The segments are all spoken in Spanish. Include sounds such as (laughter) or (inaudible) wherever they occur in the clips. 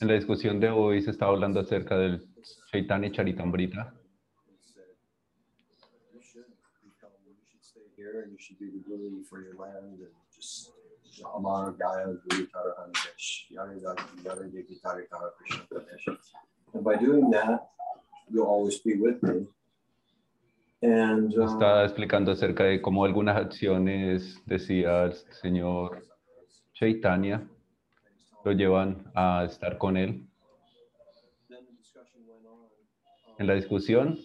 En la discusión de hoy se está hablando acerca del Chaitanya Charitamrita. Está explicando acerca de cómo algunas acciones, decía el señor Chaitanya, lo llevan a estar con él. En la discusión,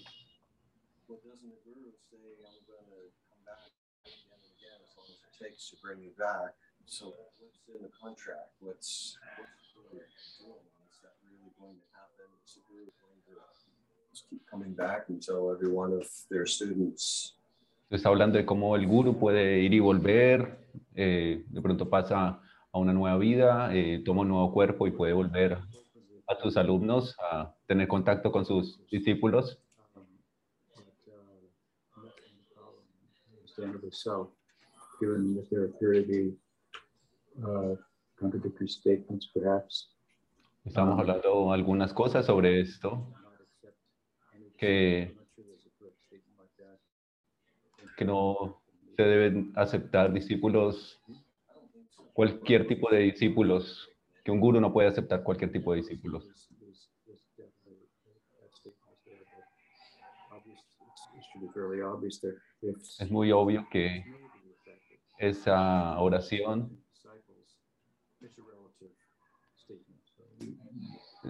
keep coming back until every one of their students está hablando de cómo el guru puede ir y volver, eh, de pronto pasa a una nueva vida, eh, toma un nuevo cuerpo y puede volver a sus alumnos, a tener contacto con sus discípulos. Estamos hablando algunas cosas sobre esto, que, I'm not sure there's a correct statement like that. Que no se deben aceptar discípulos, cualquier tipo de discípulos, que un guru no puede aceptar cualquier tipo de discípulos. Es muy obvio que esa oración,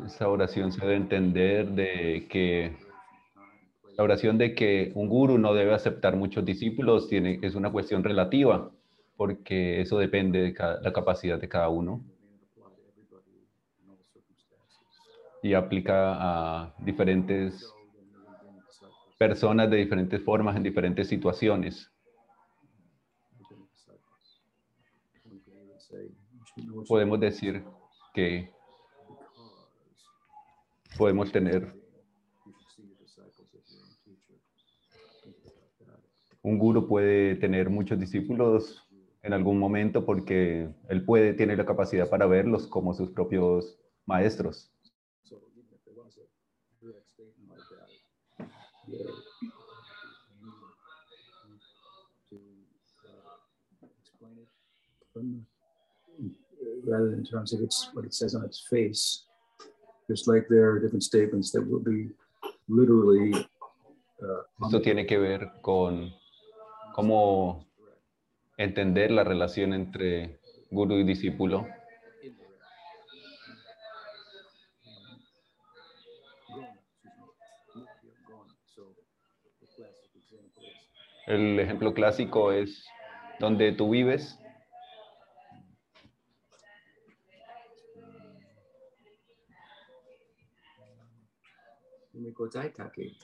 esa oración se debe entender de que la oración de que un guru no debe aceptar muchos discípulos tiene, es una cuestión relativa, porque eso depende de ca- la capacidad de cada uno y aplica a diferentes personas de diferentes formas en diferentes situaciones. Podemos decir que podemos tener you should see your disciples as your own teachers. Think about that. Un guru puede tener muchos discípulos en algún momento porque él puede tiene la capacidad para verlos como sus propios maestros. Rather in terms of its what it says on its face, just like there are different statements that will be literally. Uh, Esto tiene que ver con cómo entender la relación entre guru y discípulo. El ejemplo clásico es donde tú vives, Yumiko Daitake.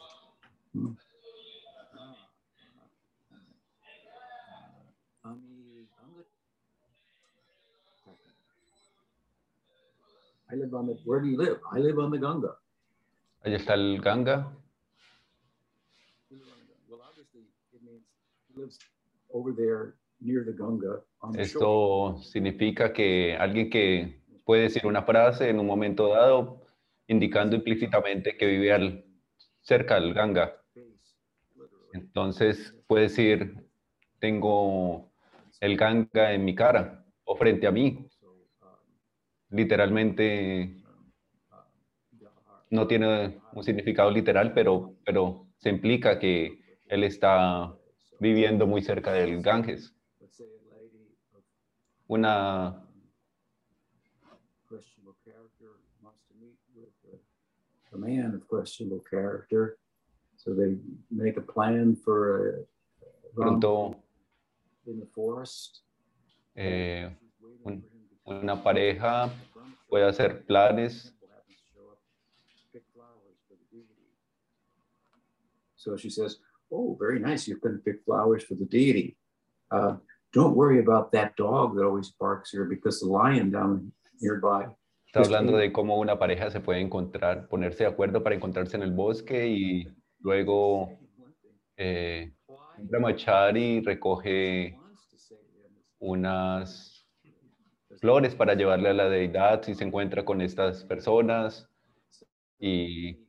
Hmm. Ami Ganga. I live on the. Where do you live? I live on the Ganga. ahí está el Ganga. Well, obviously, it means he lives over there near the Ganga on the shore. Esto significa que alguien que puede decir una frase en un momento dado indicando implícitamente que vive al, cerca del Ganga. Entonces puede decir, tengo el Ganga en mi cara o frente a mí. Literalmente no tiene un significado literal, pero, pero se implica que él está viviendo muy cerca del Ganges. Una, a, man of questionable character. So they make a plan for a, a pronto in the forest. eh, un- una pareja puede hacer planes. So she says, "Oh, very nice. Going to pick flowers for the deity. Uh, don't worry about that dog that always barks here because the lion down nearby Está hablando de cómo una pareja se puede encontrar, ponerse de acuerdo para encontrarse en el bosque y luego eh, Why? Brahmachari recoge unas flores para llevarle a la deidad si se encuentra con estas personas y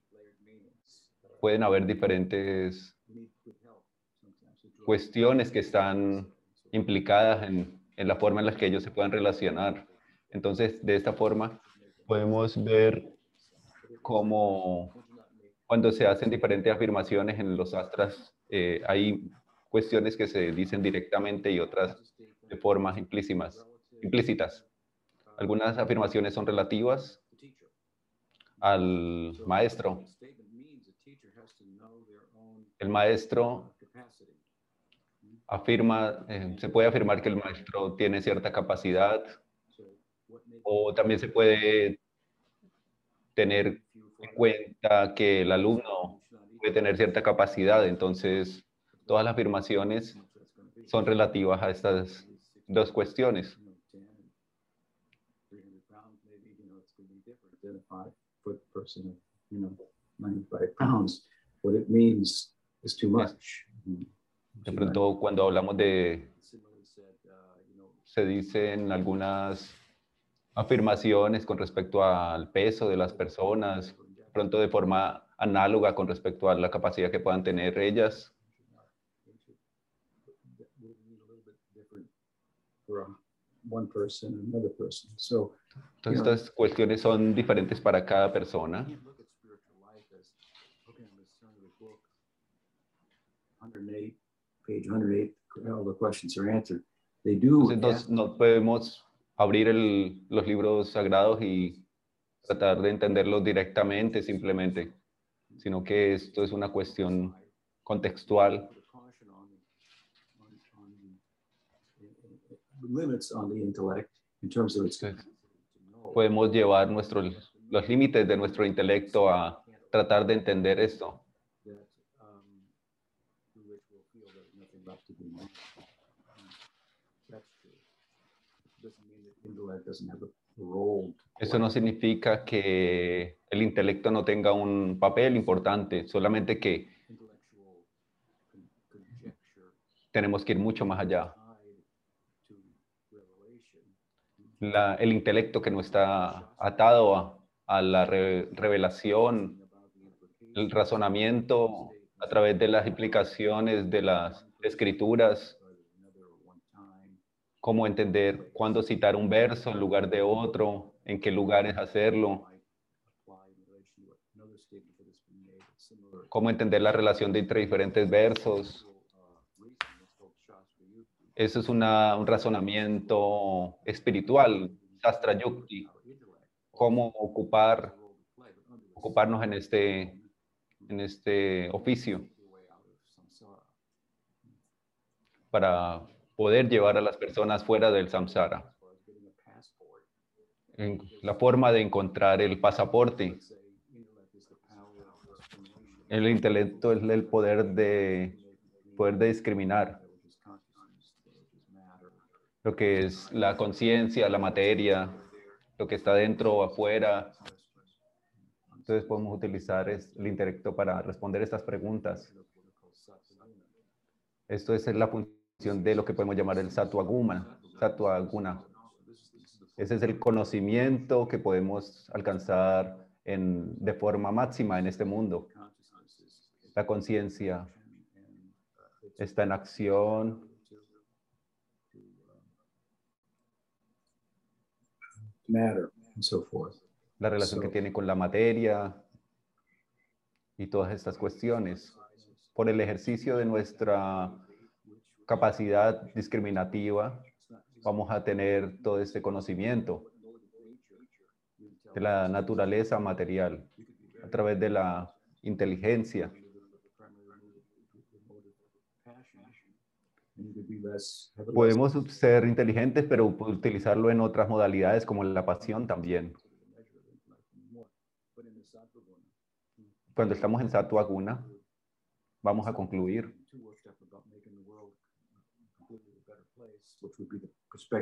pueden haber diferentes cuestiones que están implicadas en, en la forma en la que ellos se puedan relacionar. Entonces, de esta forma, podemos ver cómo cuando se hacen diferentes afirmaciones en los astras, eh, hay cuestiones que se dicen directamente y otras de formas implícitas. Implícitas. Algunas afirmaciones son relativas al maestro. El maestro afirma, eh, se puede afirmar que el maestro tiene cierta capacidad o también se puede tener en cuenta que el alumno puede tener cierta capacidad, entonces todas las afirmaciones son relativas a estas dos cuestiones. De pronto, cuando hablamos de, se dicen algunas afirmaciones con respecto al peso de las personas, pronto de forma análoga con respecto a la capacidad que puedan tener ellas. Entonces, estas cuestiones son diferentes para cada persona. Entonces, no podemos abrir el, los libros sagrados y tratar de entenderlos directamente simplemente, sino que esto es una cuestión contextual. Podemos llevar nuestros, los límites de nuestro intelecto a tratar de entender esto. Eso no significa que el intelecto no tenga un papel importante, solamente que tenemos que ir mucho más allá. El intelecto que no está atado a, la revelación, el razonamiento a través de las implicaciones de las escrituras, cómo entender cuándo citar un verso en lugar de otro, en qué lugares hacerlo, cómo entender la relación entre diferentes versos. Eso es una, un razonamiento espiritual, Shastra Yukti, cómo ocupar, ocuparnos en este, en este oficio para poder llevar a las personas fuera del samsara. En la forma de encontrar el pasaporte. El intelecto es el poder de, poder de discriminar. Lo que es la conciencia, la materia, lo que está dentro o afuera. Entonces podemos utilizar el intelecto para responder estas preguntas. Esto es la función de lo que podemos llamar el sattva guna. Ese es el conocimiento que podemos alcanzar en, de forma máxima en este mundo. La conciencia está en acción. La relación que tiene con la materia y todas estas cuestiones. Por el ejercicio de nuestra capacidad discriminativa, vamos a tener todo este conocimiento de la naturaleza material a través de la inteligencia. Podemos ser inteligentes, pero utilizarlo en otras modalidades como la pasión también. Cuando estamos en Sattva Guna, vamos a concluir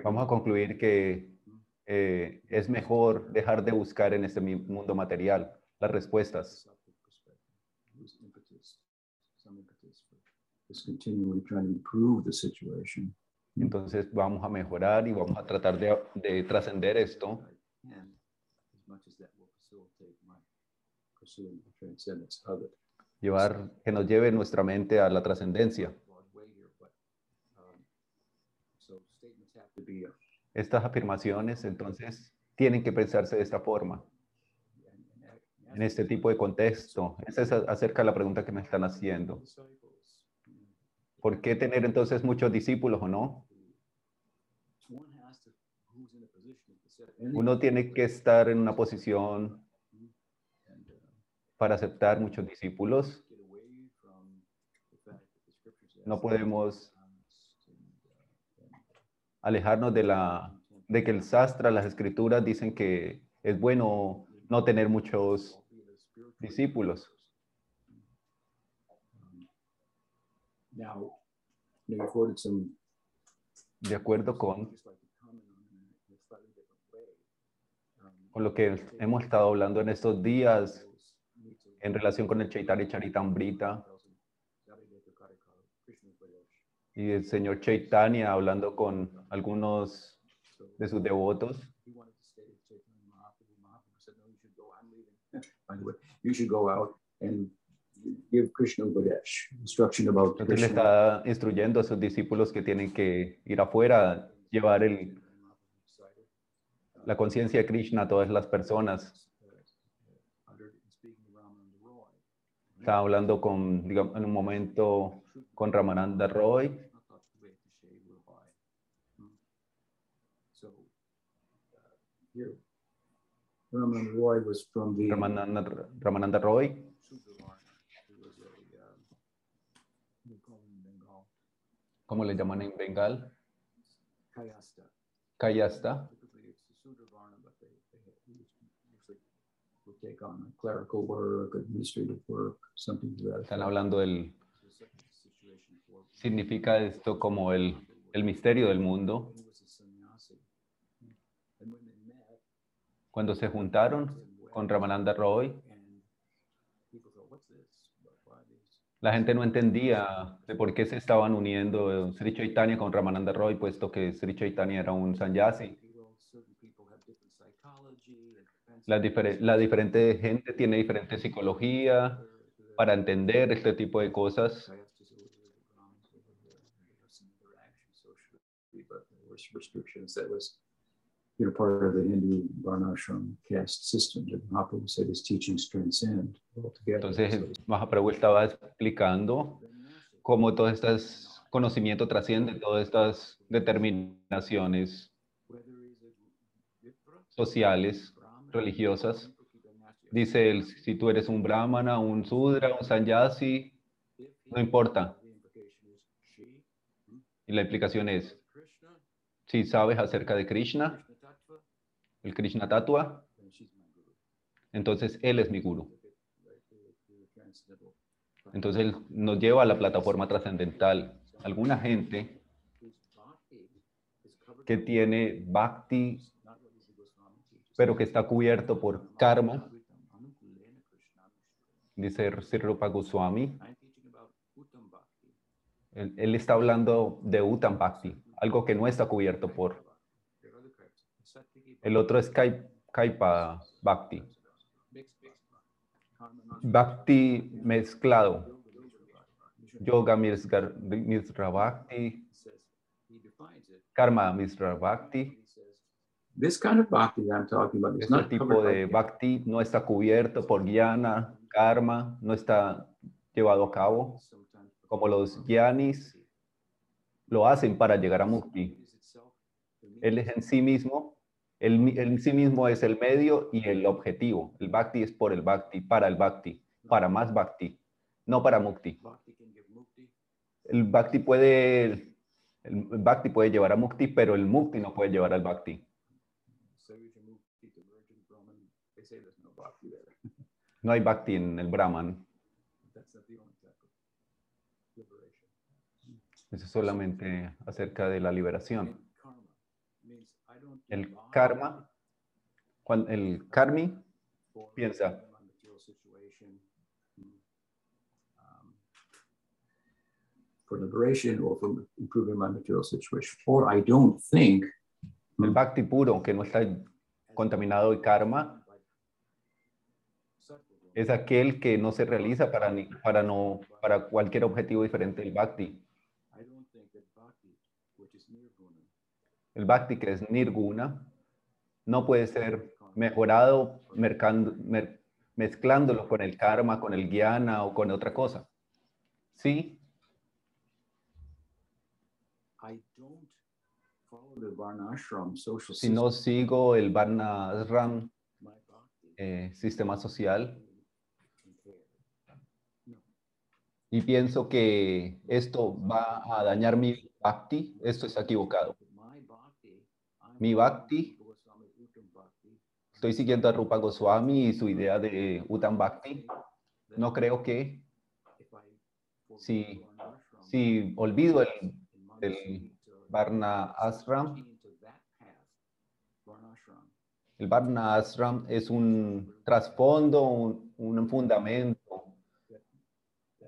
Vamos a concluir que eh, es mejor dejar de buscar en este mundo material las respuestas. Entonces vamos a mejorar y vamos a tratar de, de trascender esto I can, as much as that will facilitate my pursuing the transcendence of it. llevar, que nos lleve nuestra mente a la trascendencia. To Estas afirmaciones, entonces, tienen que pensarse de esta forma, en este tipo de contexto. Esa es acerca de la pregunta que me están haciendo. ¿Por qué tener entonces muchos discípulos o no? Uno tiene que estar en una posición para aceptar muchos discípulos. No podemos alejarnos de, la, de que el sastra, las escrituras dicen que es bueno no tener muchos discípulos. Um, Now, you know, you quoted some. De acuerdo con. Um, con lo que hemos estado hablando en estos días en relación con el Chaitanya Charitamrita y el señor Chaitanya hablando con algunos de sus devotos. (laughs) Give Krishna Upadesh, instruction about Entonces le Krishna. está instruyendo a sus discípulos que tienen que ir afuera, llevar el, la conciencia de Krishna a todas las personas. Estaba hablando con, digamos, en un momento con Ramananda Roy. Uh, here, Raman Roy was from the Ramananda, Ramananda Roy, Sudavarna. He was a, um, what do you call him in Bengal? Como le llaman en Bengal, Kayasta. Kayasta. Están hablando del, significa esto como el, el misterio del mundo. Cuando se juntaron con Ramananda Roy, and people thought, what's this? What- why these? La gente no entendía de por qué se estaban uniendo Sri Chaitanya con Ramananda Roy, puesto que Sri Chaitanya era un sannyasi. La, difere- la diferente gente tiene diferente psicología para entender este tipo de cosas. Restrictions. That was, you know, part of the Hindu varnashram caste system that Mahaprabhu said his teachings transcend altogether. Entonces, Mahaprabhu estaba explicando cómo todo este conocimiento trasciende todas estas determinaciones sociales, religiosas. Dice él, si tú eres un brahmana, un sudra, un sannyasi, if no importa. Y la explicación es, si sabes acerca de Krishna, el Krishna Tatua, entonces él es mi guru. Entonces él nos lleva a la plataforma trascendental. Alguna gente que tiene bhakti, pero que está cubierto por karma, dice Sri Rupa Goswami. Él, él está hablando de Uttam Bhakti, algo que no está cubierto por. There are other types. Sattvic El otro es Kai- Kaipa Bhakti. Bhakti mezclado. Yoga, Misra Bhakti. Karma Misra Bhakti. He says, This kind of bhakti that I'm talking about is Este not tipo de Bhakti no está cubierto por Jnana, Karma, no está llevado a cabo. Como los Jnanis lo hacen para llegar a Mukti. Él es en sí mismo, él, sí mismo es el medio y el objetivo. El Bhakti es por el Bhakti, para el Bhakti, para más Bhakti, no para Mukti. El Bhakti puede, el Bhakti puede llevar a Mukti, pero el Mukti no puede llevar al Bhakti. No hay Bhakti en el Brahman. Eso es solamente acerca de la liberación. And karma means I don't El karma, cuando el karmi, piensa. for liberation or for improving my material situation. Or I don't think El bhakti puro, que no está contaminado de karma, es aquel que no se realiza para, ni- para, no, para cualquier objetivo diferente del bhakti. I don't think that bhakti, which is nirguna, El bhakti, que es nirguna, no puede ser mejorado mercando- mer- mezclándolo con el karma, con el guiana o con otra cosa. Sí, I don't follow the varnashram social si no sigo el Varna Ashram, My bhakti eh, sistema social, y pienso que esto va a dañar mi bhakti, esto está equivocado. But my bhakti, I'm Mi bhakti, estoy siguiendo a Rupa Goswami y su idea de Uttam Bhakti. No creo que si- si olvido el el Varna Ashram, el Varna Ashram es un trasfondo, un, un fundamento, if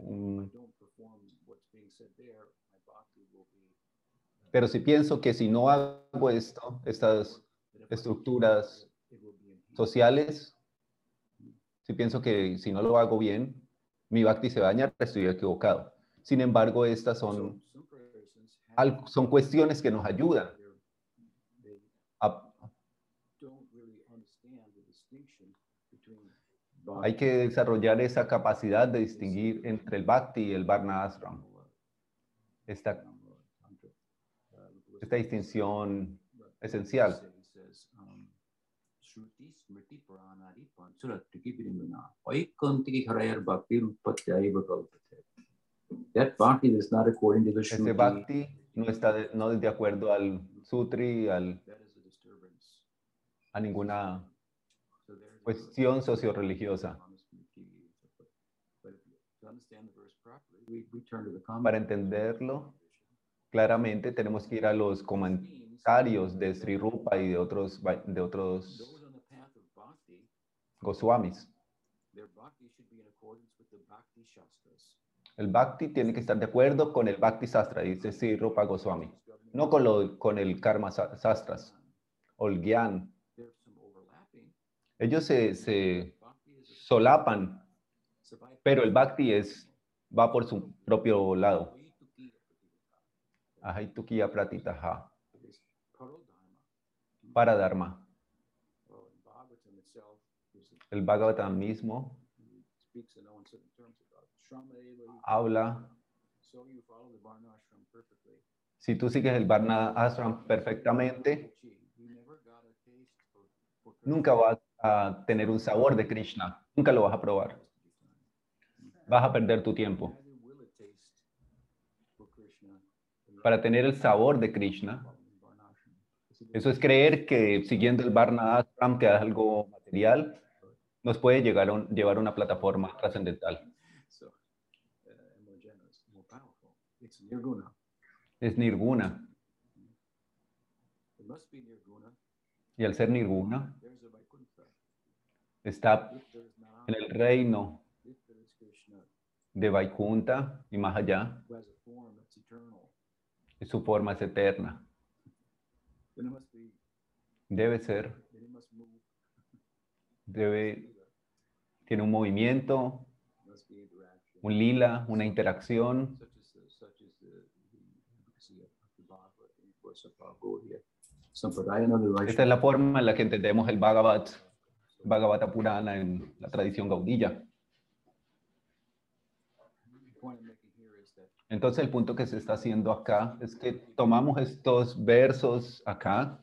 Mm. I don't perform what's being said there, my bhakti will be pero si pienso que si no hago esto, estas that if I estructuras sociales, si pienso que si no lo hago bien, mi bhakti se va a dañar, estoy equivocado. Sin embargo, estas son, son cuestiones que nos ayudan a, hay que desarrollar esa capacidad de distinguir entre el bhakti y el varna ashram. Esta, esta distinción esencial. That bhakti is not according to the Ese Shruti. bhakti no está de, no de acuerdo al sutri, al, a ninguna cuestión socio-religiosa. But if you- to understand the verse properly, we, we turn to the comment. Para entenderlo claramente, tenemos que ir a los comentarios de Sri Rupa y de otros, de otros Goswamis. El bhakti tiene que estar de acuerdo con el bhakti sastra, dice Sri Rupa Goswami. No con, lo, con el karma sa- sastras o el gyan. Ellos se, se solapan, pero el bhakti es, va por su propio lado. Ahaitukiya pratitaha, para dharma. El Bhagavatam mismo habla, si tú sigues el Varna Ashram perfectamente, nunca vas a tener un sabor de Krishna, nunca lo vas a probar. Vas a perder tu tiempo. Neither will it taste for Krishna Para tener el sabor de Krishna, eso es creer que siguiendo el Varna Ashram, que es algo material, nos puede llegar a un- llevar a una plataforma trascendental. Es nirguna. Y al ser nirguna, está en el reino de Vaikunta y más allá, who has a form that's eternal, y su forma es eterna. Debe ser, debe, tiene un movimiento, un lila, una interacción, Esta es la forma en la que entendemos el Bhagavat, Bhagavata Purana en la tradición gaudilla. The point I'm making here is that Entonces el punto que se está haciendo acá es que tomamos estos versos acá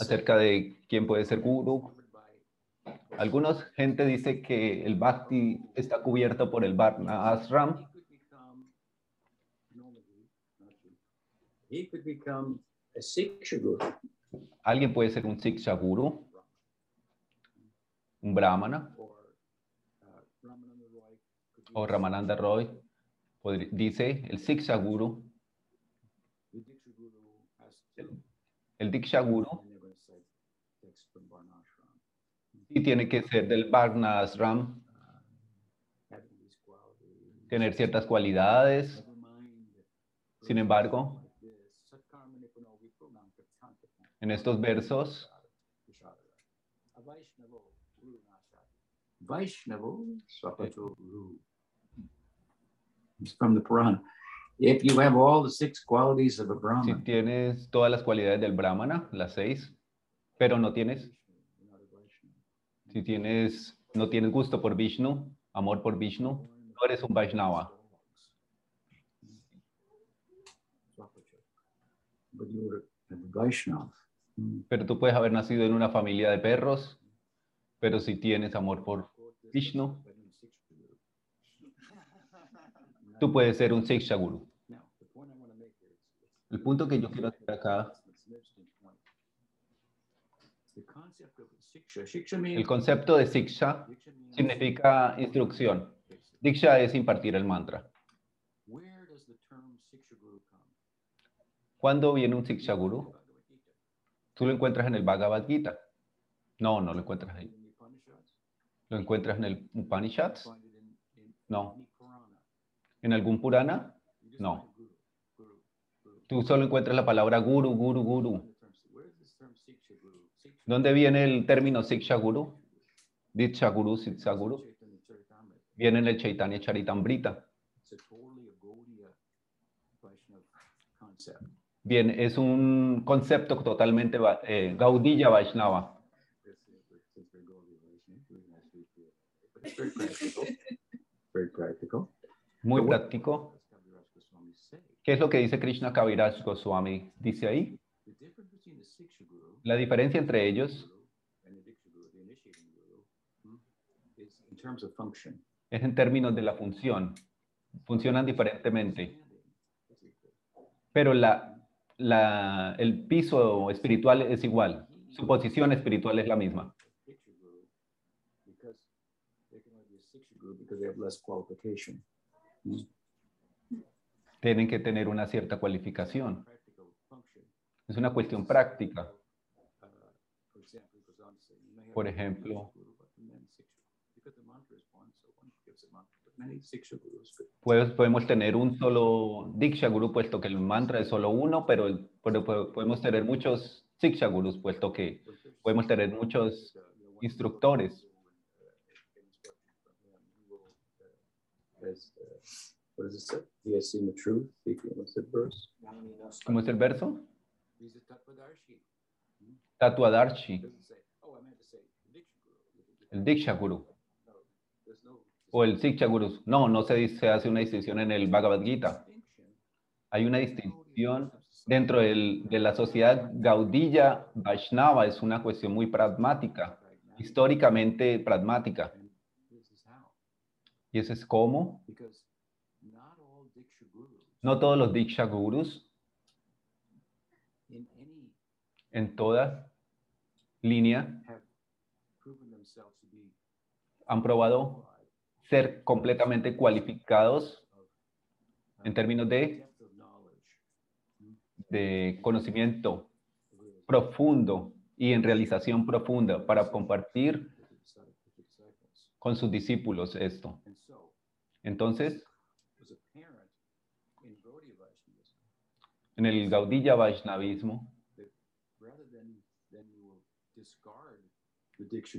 acerca de quién puede ser guru. Algunos gente dice que el Bhakti está cubierto por el Varna Ashram. Alguien puede ser un Siksha Guru, un Brahmana or uh, Ramananda Roy could be o Ramananda Roy. Dice el Siksha Guru, the Diksha guru has to, el Diksha Guru, Varnashram. y tiene que ser del Varna Ashram Have tener ciertas cualidades. Never mind. Sin embargo, en estos versos, Vaishnavo Guru Nashad. Vaishnavo Swapato Guru. It's from the Puran. If you have all the six qualities of a si Brahman, tienes todas las cualidades del Brahmana, las seis, pero no tienes, si tienes, no tienes gusto por Vishnu, amor por Vishnu, no eres un Vaishnava. Pero tú puedes haber nacido en una familia de perros, pero si tienes amor por Vishnu, tú puedes ser un Siksha Guru. El punto que yo quiero hacer acá, el concepto de Siksha significa instrucción. Diksha es impartir el mantra. Where does the term Siksha Guru come? ¿Cuándo viene un Siksha Guru? ¿Tú lo encuentras en el Bhagavad Gita? No, no lo encuentras ahí. ¿Lo encuentras en el Upanishads? No. ¿En algún Purana? No. Tú solo encuentras la palabra Guru, Guru, Guru. ¿Dónde viene el término Siksha Guru? Diksha Guru, Siksha Guru. Viene en el Chaitanya Charitamrita. Bien, es un concepto totalmente eh, Gaudiya Vaishnava. Very practical. very practical. Muy práctico. ¿Qué es lo que dice Krishna Kaviraj Goswami? Dice ahí, The difference between the Siksha Guru la diferencia entre ellos hmm, es en términos de la función. Funcionan diferentemente, pero la, la, el piso espiritual es igual. Su posición espiritual es la misma. Tienen que tener una cierta cualificación. Es una cuestión práctica. Por ejemplo. Pues podemos tener un solo Diksha Guru, puesto que el mantra es solo uno, pero, pero po- podemos tener muchos Siksha Gurus, puesto que podemos tener muchos instructores. What does it say? He has seen the truth. of the verse. ¿Cómo es el verso? He's a. Tatuadarshi, say, oh, I meant to say Diksha Guru. el Diksha Guru o el Siksha Guru. No, no se, dice- se hace una distinción en el Bhagavad Gita. Hay una distinción dentro del- de la sociedad Gaudiya Vaishnava, es una cuestión muy pragmática, históricamente pragmática. Y eso es Because not all Diksha Gurus no todos los Diksha Gurus en toda línea have proven themselves to be han probado ser completamente cualificados en términos de, de conocimiento profundo y en realización profunda para compartir con sus discípulos esto. Entonces, it was apparent in Gaudiya Vaishnavism en el Gaudiya Vaishnavismo, Diksha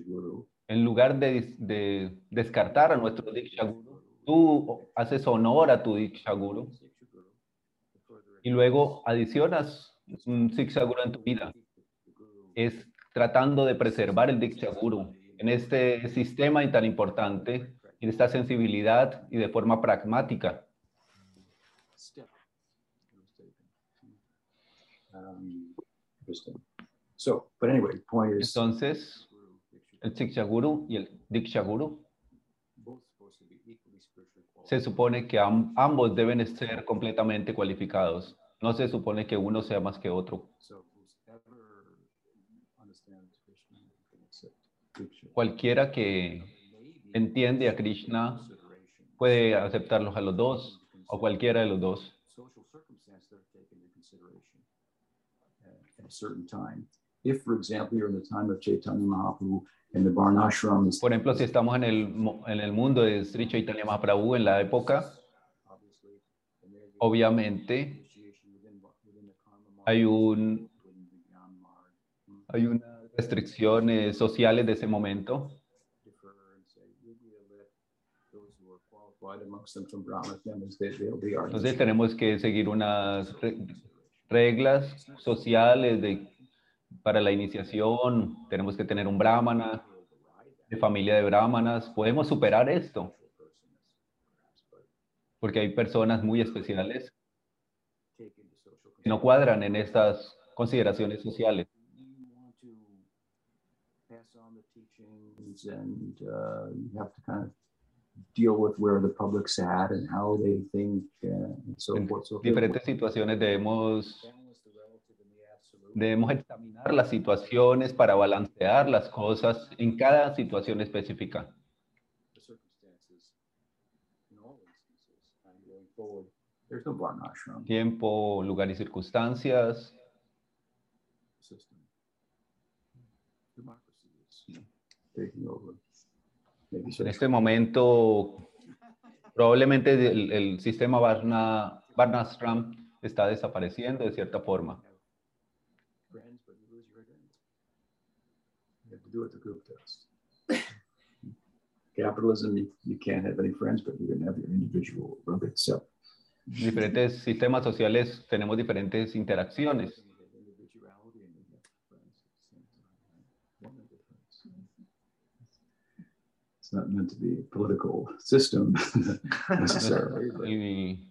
en lugar de, de descartar a nuestro Diksha Guru, tú haces honor a tu Diksha Guru Diksha y luego adicionas un Siksha Guru en tu vida. Es tratando de preservar el Diksha Guru en este sistema y tan importante, en esta sensibilidad y de forma pragmática. step. It was taken. Um, interesting. So, but anyway, the point is, Entonces, el Guru, Siksha Guru y el Diksha Guru both supposed to be equally spiritually se supone que am- ambos deben ser completamente cualificados. No se supone que uno sea más que otro. Cualquiera que entiende a Krishna puede aceptarlos a los dos o cualquiera de los dos. social circumstance that are taken into consideration uh, at a certain time. If, for example, you're in the time of Chaitanya Mahaprabhu and the Varnashram is Por ejemplo, si estamos en el, en el mundo de Sri Chaitanya Mahaprabhu en la época Obviamente hay un hay unas restricciones sociales de ese momento. Entonces tenemos que seguir unas reglas sociales de, para la iniciación. Tenemos que tener un brahmana, de familia de brahmanas. Podemos superar esto porque hay personas muy especiales que no cuadran en estas consideraciones sociales. Deal with where the public's at and how they think uh, and so En forth. So if diferentes they situaciones debemos, debemos examinar las situaciones para balancear las cosas en cada situación específica. Tiempo, lugar y circunstancias. taking over. En este momento, probablemente el, el sistema Varna, Varnashram está desapareciendo de cierta forma. friends, but you lose your identity. You have to do what the group does. Capitalism, you, you can't have any friends, but you can have your individual rugged self. En diferentes sistemas sociales tenemos diferentes interacciones. You have individuality and you have friends at the same time. right? One of the friends. It's not meant to be a political system (laughs) necessarily, (laughs)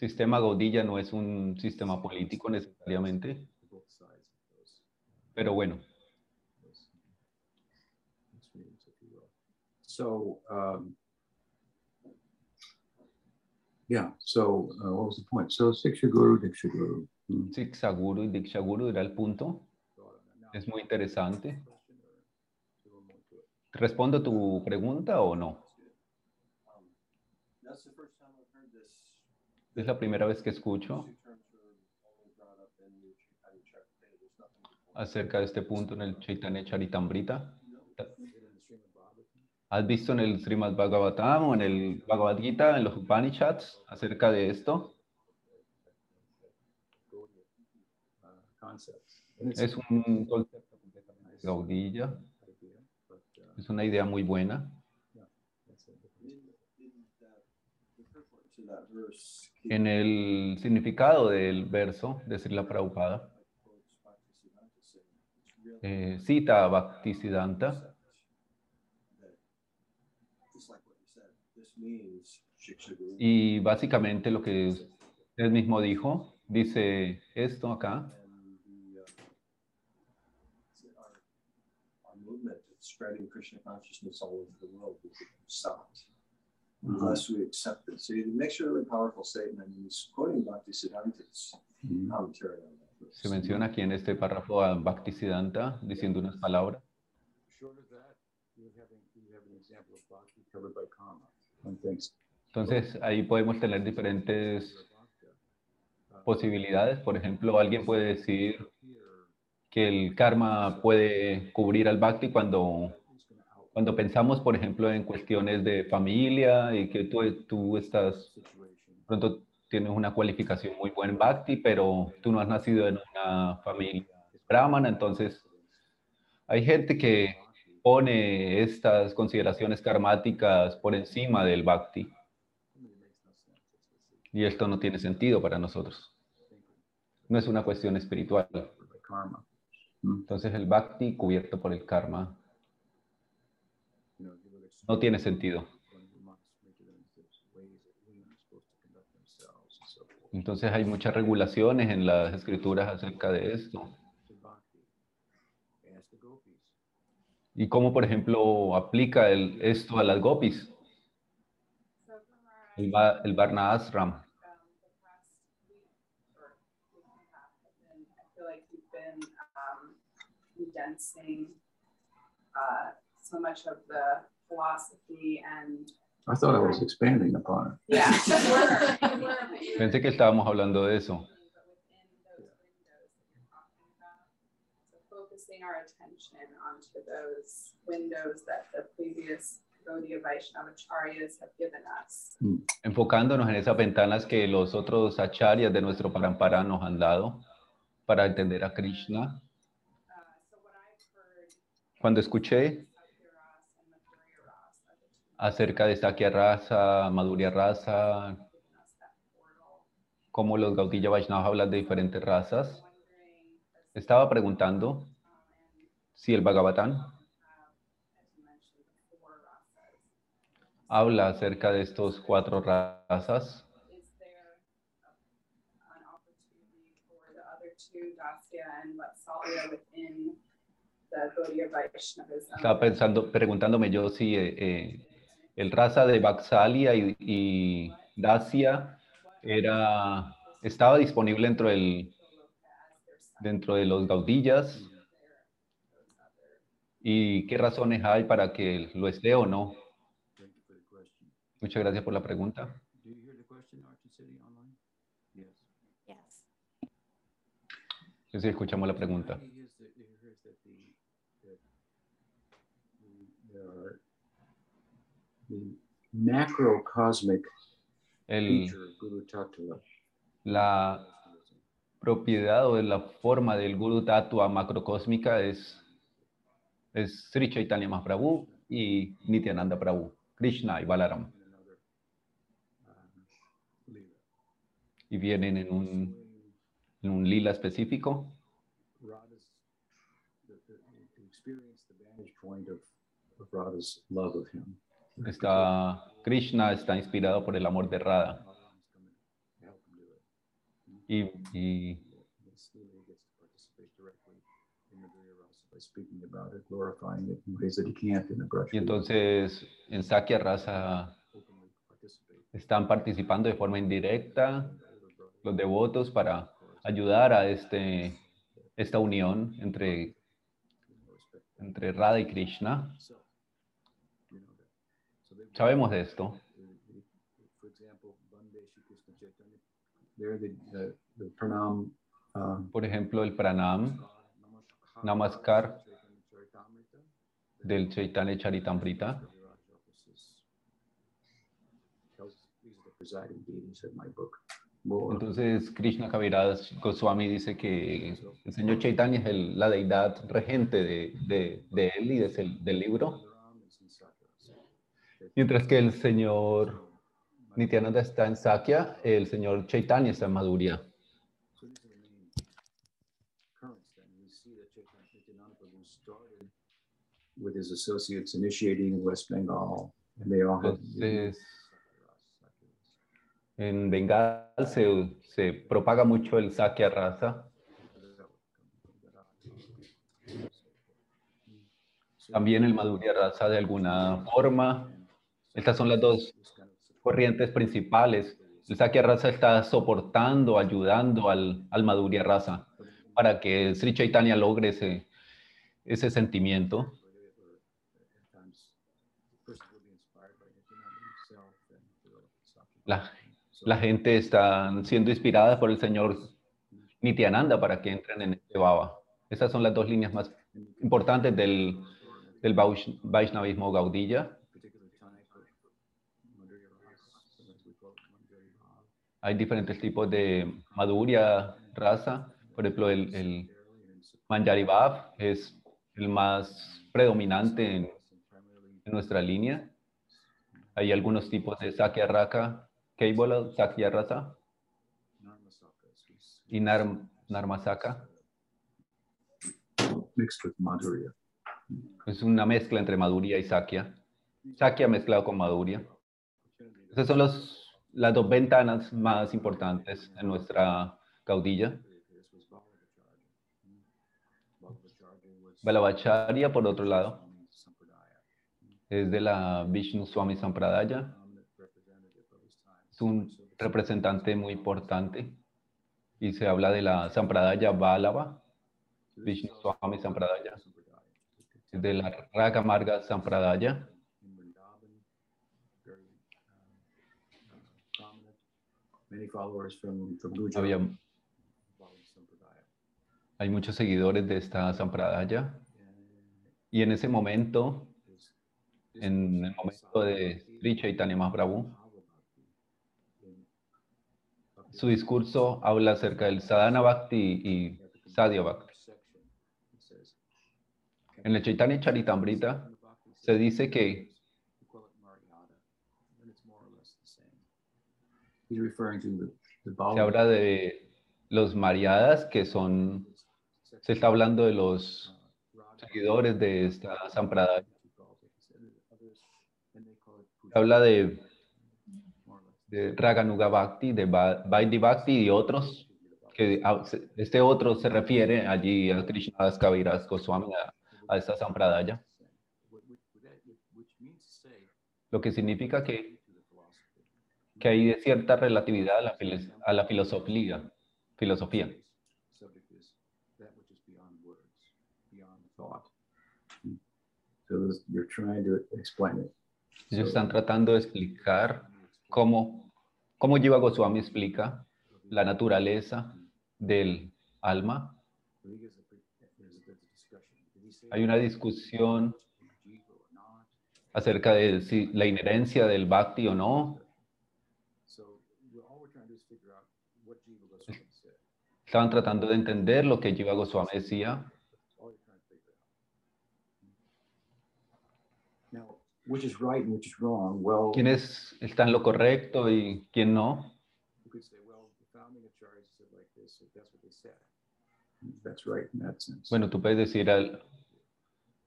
El sistema Gaudilla no es un sistema político necesariamente, both sides of those, pero bueno. So, um, yeah, so uh, what was the point? So, Siksha Guru, Diksha Guru. Hmm. Siksaguru y Dikshaguru era el punto. Es muy interesante. question or do we move to it? ¿Respondo tu pregunta o no? Es la primera vez que escucho acerca de este punto en el Chaitanya Charitamrita. ¿Has visto en el Srimad Bhagavatam o en el Bhagavad Gita, en los Upanishads, acerca de esto? Es un concepto completamente gaudilla, es una idea muy buena. En el significado del verso de Srila Prabhupada, eh, cita a Bhaktisiddhanta y básicamente lo que él mismo dijo, dice esto acá, and the, uh, is it our, our movement of spreading Krishna consciousness all over the world will be stopped unless we accept it. So it makes a really powerful statement. And he's quoting Bhakti Siddhanta's Mhm. commentary on that. se menciona aquí en este párrafo a Bhaktisiddhanta diciendo unas palabras. Short of that, you have, an- you have an example of bhakti covered by karma. One thinks, Entonces ahí podemos tener diferentes posibilidades. Por ejemplo, alguien puede decir que el karma puede cubrir al bhakti cuando, cuando pensamos, por ejemplo, en cuestiones de familia y que tú, tú estás, pronto tienes una cualificación muy buena en bhakti, pero tú no has nacido en una familia brahmana, entonces hay gente que pone estas consideraciones karmáticas por encima del bhakti y esto no tiene sentido para nosotros. No es una cuestión espiritual. karma. Entonces el bhakti cubierto por el karma no tiene sentido. forth. Entonces hay muchas regulaciones en las escrituras acerca de esto. The gopis. Y cómo, por ejemplo, aplica el- esto a las gopis, el, va- el Varna Ashram. um, the past week or week and a half, have been, I feel like you've been um, condensing uh, so much of the philosophy and I thought I was expanding upon it. yeah, (laughs) (laughs) Pensé que estábamos hablando de eso. but within those windows that you're talking about. So focusing our attention onto those windows that the previous Gaudiya Vaishnava acharyas have given us. enfocándonos en esas ventanas que los otros acharyas de nuestro parampara nos han dado para entender a Krishna. Uh, so what I've heard Cuando escuché Sakya Ras and Madhurya Ras are the two acerca de Sakya Rasa, Madhurya Rasa, cómo los Gaudilla Vaishnavas hablan de diferentes razas, estaba preguntando and si el Bhagavatam habla acerca de estos cuatro razas. Estaba pensando, preguntándome yo si eh, eh, el raza de Vaxalia y, y Dacia era, estaba disponible dentro, del, dentro de los gaudillas y qué razones hay para que lo esté o no. Thank you for the question. Muchas gracias por la pregunta. Sí, escuchamos la pregunta. He hears that, he hears that the, that the, there are the macrocosmic El, la propiedad o la forma del Guru Tattva macrocósmica es, es Sri Chaitanya Mahaprabhu y Nityananda Prabhu, Krishna y Balaram. Y vienen en un, en un lila específico. Está, Krishna está inspirado por el amor de Radha. Y, y y entonces en Sakya Rasa están participando de forma indirecta los devotos para ayudar a este, esta unión entre, entre Radha y Krishna. The pranam. um, Por ejemplo, el pranam Namaskar del Chaitanya Charitamrita. Entonces, Krishna Kaviraj Goswami dice que el señor Chaitanya es el- la deidad regente de, de- de él y de el- del libro, Balaram is in Sakya. Mientras que el señor Nityananda está en Sakya, el señor Chaitanya está en Madhurya. With his associates initiating in West Bengal, and they all. Entonces, en Bengal se, se propaga mucho el Sakya Rasa, también el Madhurya Rasa de alguna forma. Estas son las dos corrientes principales. El Sakya Rasa está soportando, ayudando al, al Madhurya Rasa para que Sri Chaitanya logre ese, ese sentimiento. La, la gente está siendo inspirada por el señor Nityananda para que entren en este Baba. Esas son las dos líneas más importantes del, del Vaish- Vaishnavismo Gaudilla. Hay diferentes tipos de Madhurya Rasa. Por ejemplo, el, el Manjari Bhav es el más predominante en, en nuestra línea. Hay algunos tipos de Sakya Raka, Keibola, Sakya Rasa y Nar, Narmasaka. Mixed with Madhurya. Es una mezcla entre Madhurya y Sakya. Sakya mezclado con Madhurya. Esas son los, las dos ventanas más importantes en nuestra caudilla. Balavacharya, por otro lado, es de la Vishnu Swami Sampradaya. Es un representante muy importante y se habla de la Sampradaya Balava, Vishnu Swami Sampradaya. De la Raka Marga Sampradaya. Many followers from, from Gujarat. Había, hay muchos seguidores de esta Sampradaya y en ese momento en el momento de Sri Chaitanya Mahaprabhu. Su discurso habla acerca del Sadhana Bhakti y Sadhya Bhakti. En el Chaitanya Charitamrita se dice que He's referring to the, the se habla de los Mariadas, que son, se está hablando de los seguidores de esta Sampradaya. Se habla de, de Raganuga Bhakti, de Vaidhi Bhakti y otros, que este otro se refiere allí a Krishnadas Kaviras Goswami, a, a esta Sampradaya, lo que significa que, que hay cierta relatividad a la, a la filosofía. filosofía. Ellos están tratando de explicar cómo, cómo Jiva Goswami explica la naturaleza del alma. Hay una discusión acerca de si la inherencia del bhakti o no. So we're- all we're trying to do is figure out what Jiva Goswami said. Estaban tratando de entender lo que Jiva Goswami decía. All you're trying to figure out. Now, which is right and which is wrong? Well, ¿Quiénes están lo correcto y quién no? Bueno, tú puedes decir al-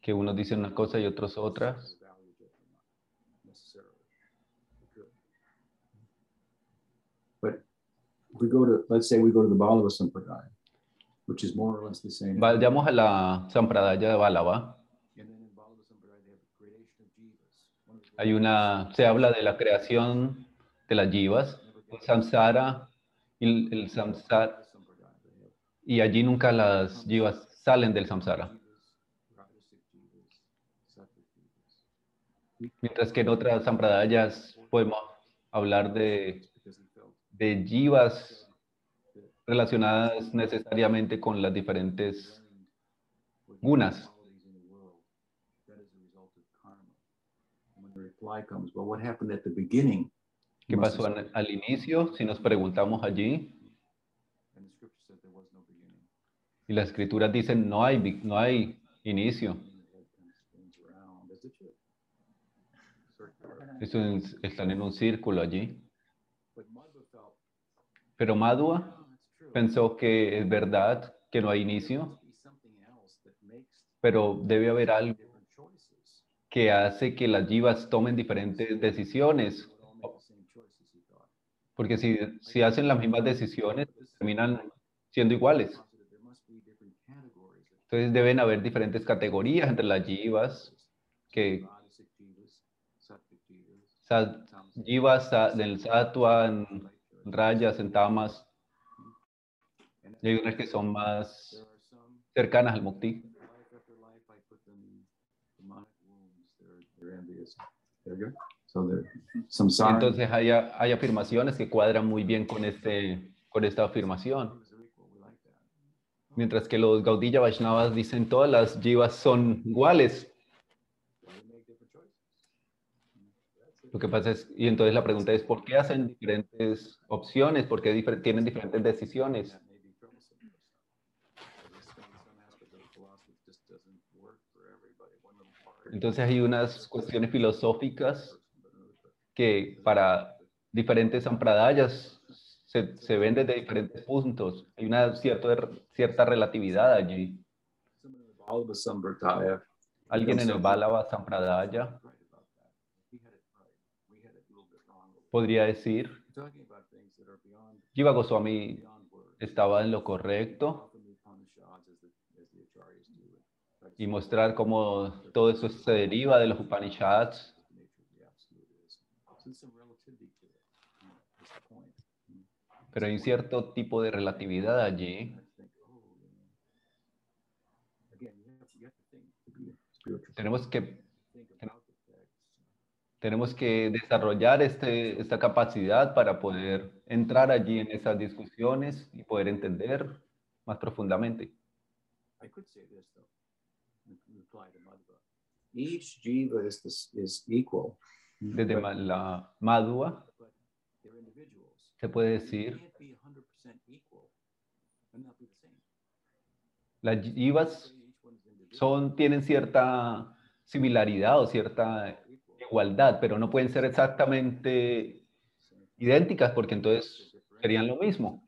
que unos dicen una cosa y otros otras. But if we go to, let's say we go to the Balava Sampradaya, which is more or less the same. Vayamos a la Sampradaya de Balava. Hay una, se habla de la creación de las jivas, el samsara y el, el samsara, y allí nunca las jivas salen del samsara. Mientras que en otras sampradayas podemos hablar de, de jivas relacionadas necesariamente con las diferentes gunas. ¿Qué pasó al, al inicio? Si nos preguntamos allí, y las escrituras dicen no hay, no hay inicio. Eso es- están en un círculo allí. Pero Madhua "Ah, it's true. pensó que es verdad que no hay There inicio, pero debe haber algo que hace que las jivas tomen diferentes decisiones. Porque si, si hacen las mismas decisiones, terminan siendo iguales. Entonces deben haber diferentes categorías entre las jivas, que jivas, del sattva, rayas, en tamas, And y hay unas que son más cercanas al mukti. entonces hay, hay afirmaciones que cuadran muy bien con, este, con esta afirmación. Mientras que los Gaudilla Vaishnavas dicen todas las jivas son iguales. They make different choices. That's it. Lo que pasa es, y entonces la pregunta es, ¿por qué hacen diferentes opciones? ¿Por qué difer- tienen diferentes decisiones? Entonces hay unas cuestiones filosóficas que para diferentes sampradayas se, se ven desde diferentes puntos. Hay una cierta, cierta relatividad allí. Alguien en el Balava Sampradaya right about that. He had it right. We had it a little bit wrong. Podría decir, Jiva Goswami estaba en lo correcto y mostrar cómo todo eso se deriva de los Upanishads. Pero hay un cierto tipo de relatividad allí. Tenemos que, Think about the text. Tenemos que desarrollar este, esta capacidad para poder entrar allí en esas discusiones y poder entender más profundamente. I could say this though, in reply to Madhva. each jiva is, this, is equal. Desde but- ma- la individuals. se puede decir, can't be 100% equal and not be the same. las jivas son, tienen cierta similaridad o cierta equal, igualdad, pero no pueden ser exactamente idénticas porque entonces serían lo mismo.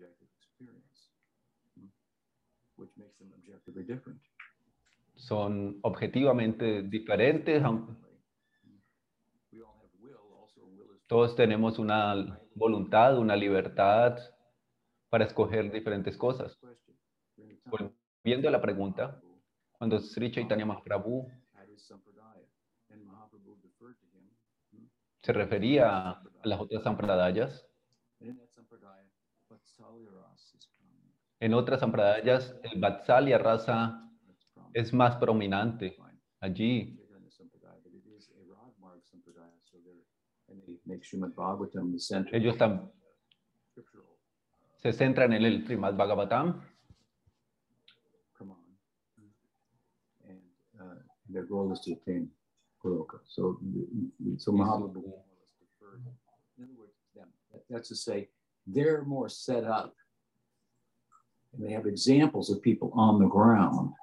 Son objetivamente diferentes, todos tenemos una voluntad, una libertad para escoger diferentes cosas. Volviendo a la pregunta, cuando Sri Chaitanya Mahaprabhu had his sampradaya, and Mahaprabhu deferred to him, mm, se refería a las otras sampradayas, en otras sampradayas el Vatsalya Rasa es más prominente allí. Ellos se centran en el Bhagavatam. Uh, their goal is to attain So, so Y su- Mahaprabhu more deferred. In other words, them. That- That's to say, they're more set up. And they have examples of people on the ground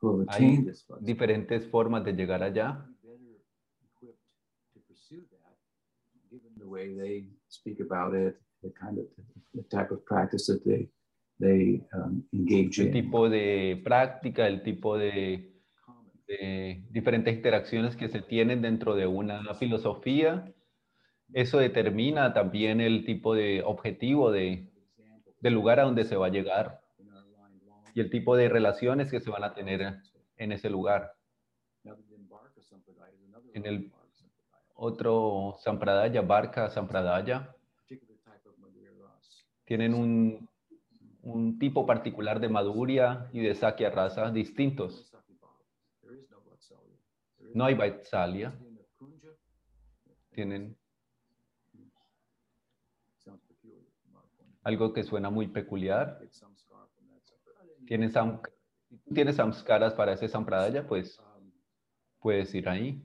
who have attained this. diferentes formas de llegar allá. better equipped to pursue that, given the way they speak about it, the kind of the type of practice that they they um, engage El in. tipo de práctica, el tipo de. De diferentes interacciones que se tienen dentro de una filosofía. Eso determina también el tipo de objetivo de, del lugar a donde se va a llegar y el tipo de relaciones que se van a tener en ese lugar. En el- Otro Sampradaya, Barca Sampradaya, tienen un, un tipo particular de Madhurya y de Sakya Rasa distintos. Saki Bhava. There is no Vatsalya. No hay Kunja. tienen algo que suena muy peculiar. Tienen sam- tienes samskaras para ese Sampradaya, pues puedes ir ahí.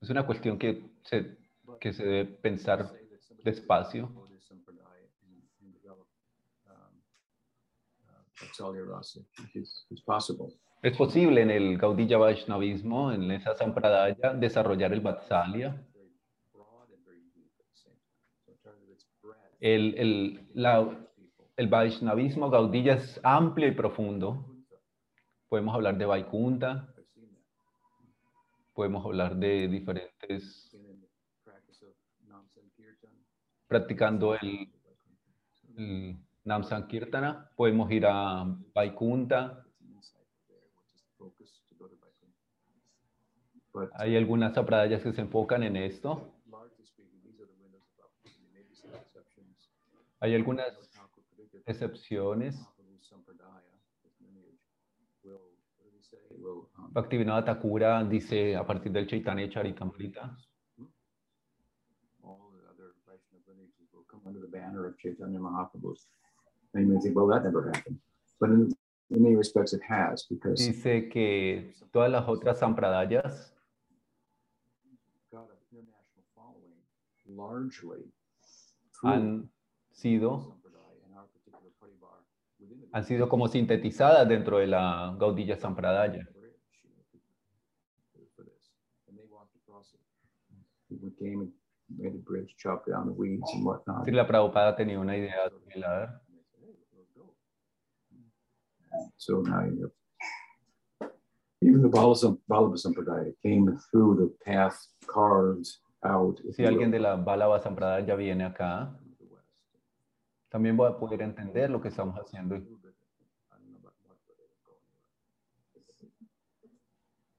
Es una cuestión que se, que se debe pensar despacio. could go to Sampradaya and- and develop, um, Es posible en el Gaudiya Vaishnavismo, en esa Sampradaya, desarrollar el Vatsalya. El, el, la- el Vaishnavismo Gaudiya es amplio y profundo. Podemos hablar de Vaikunta, podemos hablar de diferentes, practicando el, el Nam Sankirtana, podemos ir a Vaikunta. Hay algunas Sampradayas que se enfocan en esto. Hay algunas excepciones. Bhaktivinoda Thakura dice a partir del Chaitanya Charitamrita, all the other Vaishnava lineages will come under the banner of Chaitanya Mahaprabhu. And you may think, well, that never happened. But in, in many respects, it has, because dice que todas las otras Sampradayas got an international following largely through han sido, han sido como sintetizadas dentro de la Gaudiya Sampradaya. whatnot. Srila Prabhupada tenía una idea similar. And they said, hey, let's go. So now you have, even the Balaba Sampradaya came through the path carved out. Si alguien de la Balava Sampradaya viene acá, también va a poder entender lo que estamos haciendo.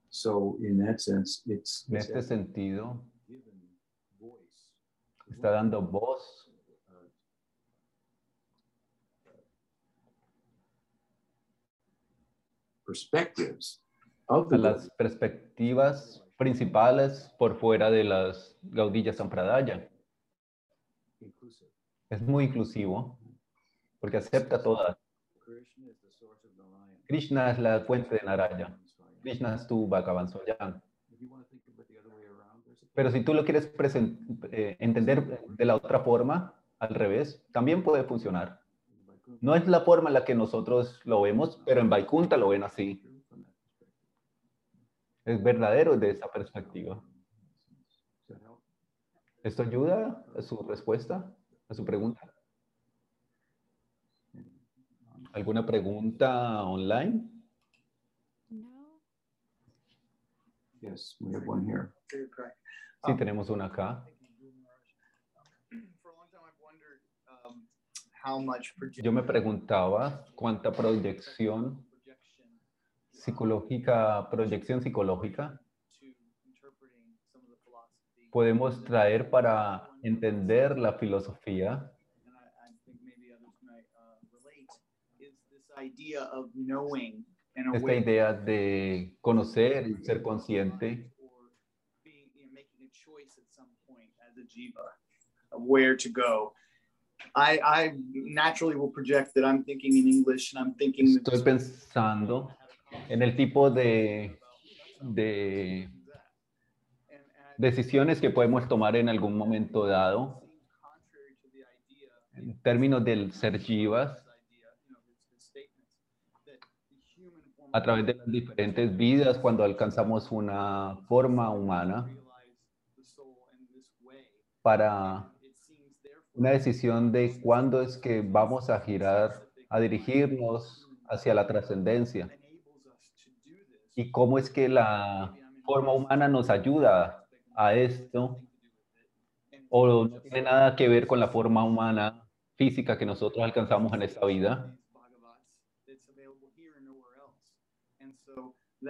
So in that sense, it's, En este sentido, está dando voz uh, perspectives of the las perspectivas principales por fuera de las Gaudiya Sampradaya. inclusive. Es muy inclusivo porque acepta todas. Krishna is the source of Narayan. Krishna es la fuente de Naraya. Krishna es tu Bhagavan Soyam. Pero si tú lo quieres eh, entender de la otra forma, al revés, también puede funcionar. No es la forma en la que nosotros lo vemos, pero en Vaikunta lo ven así. Es verdadero de esa perspectiva. ¿Esto ayuda a su respuesta, a su pregunta? ¿Alguna pregunta online? No. Yes, we have one here. Sí, tenemos una acá. Thank you, Guru Maharaj. For a long time, I've wondered um, how much projection- Yo me preguntaba cuánta proyección projection, psicológica, proyección psicológica to interpreting some of the philosophy. podemos traer para entender la filosofía And I, I think maybe others might relate, is this idea of knowing in a esta idea de conocer y ser consciente where to go. I, I naturally will project that I'm thinking in English and I'm thinking Estoy pensando en el tipo de, de decisiones que podemos tomar en algún momento dado. En términos del ser jivas a través de las diferentes vidas cuando alcanzamos una forma humana para una decisión de cuándo es que vamos a girar, a dirigirnos hacia la trascendencia y cómo es que la forma humana nos ayuda a esto o no tiene nada que ver con la forma humana física que nosotros alcanzamos en esta vida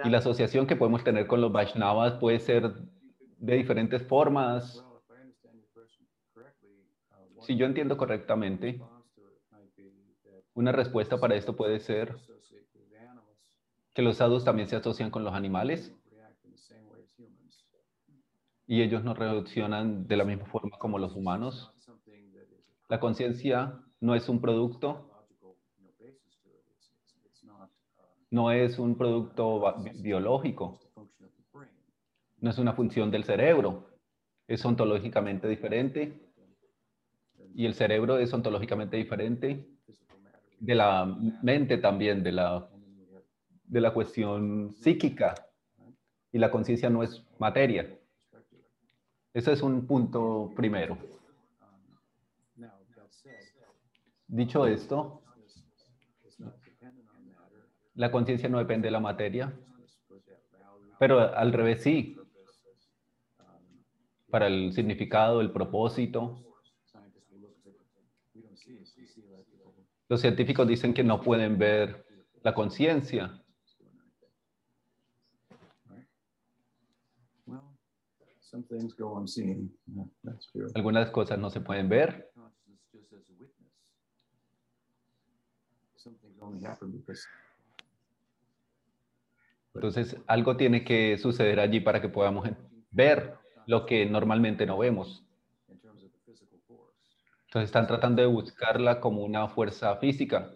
y la asociación que podemos tener con los Vaishnavas puede ser de diferentes formas. Well, if I understand your question correctly, uh, one Si yo entiendo correctamente, una respuesta para esto puede ser que los sadhus también se asocian con los animales y ellos nos reaccionan de la misma forma como los humanos. La conciencia no es un producto, no es un producto biológico, no es una función del cerebro. Es ontológicamente diferente y el cerebro es ontológicamente diferente de la mente también, de la, de la cuestión psíquica. Y la conciencia no es materia. Ese es un punto primero. Dicho esto, la conciencia no depende de la materia, pero al revés sí, para el significado, el propósito. scientists will look at it. We don't see it. We see like people Los científicos dicen que no pueden ver la conciencia, algunas cosas no se pueden ver, entonces algo tiene que suceder allí para que podamos ver lo que normalmente no vemos. in terms of the physical force. Entonces están tratando de buscarla como una fuerza física,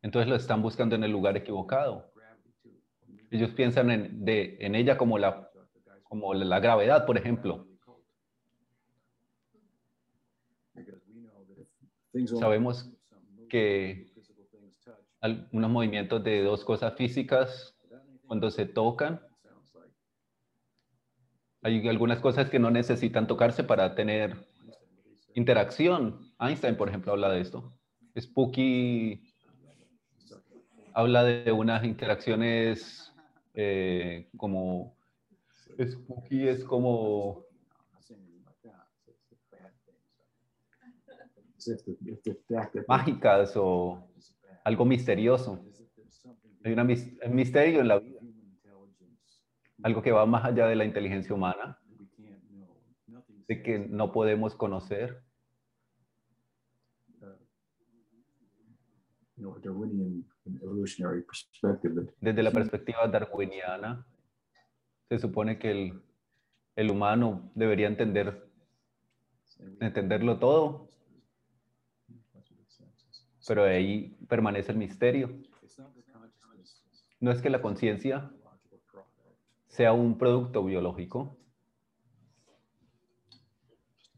entonces lo están buscando en el lugar equivocado. Ellos piensan en, ella como la, como la gravedad, por ejemplo. Sabemos que algunos movimientos de dos cosas físicas, cuando se tocan, hay algunas cosas que no necesitan tocarse para tener Einstein, what he said. Interacción. Einstein, por ejemplo, habla de esto. Spooky habla de unas interacciones eh, como... Spooky es como... Mágicas o algo misterioso. Hay un misterio en la vida, algo que va más allá de la inteligencia humana, that we can't know. Nothing de que no podemos conocer. Desde la perspectiva darwiniana, se supone que el, el humano debería entender, entenderlo todo, pero ahí permanece el misterio. No es que la conciencia sea un producto biológico,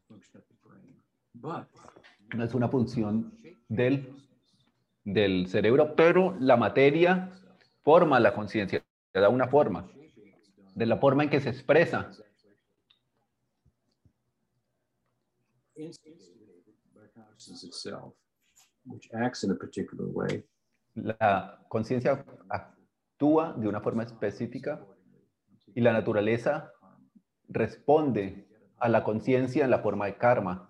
function of the brain. But no es una función del, del cerebro, pero la materia forma la conciencia, da una forma, de la forma en que se expresa. La conciencia actúa de una forma específica y la naturaleza responde a la conciencia en la forma de karma.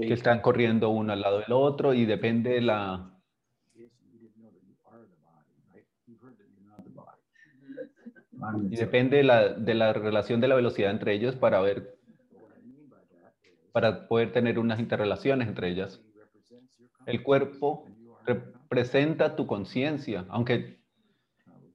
que están corriendo uno al lado del otro y depende de la, y depende de la, de la relación de la velocidad entre ellos para ver, para poder tener unas interrelaciones entre ellas. El cuerpo representa tu conciencia, aunque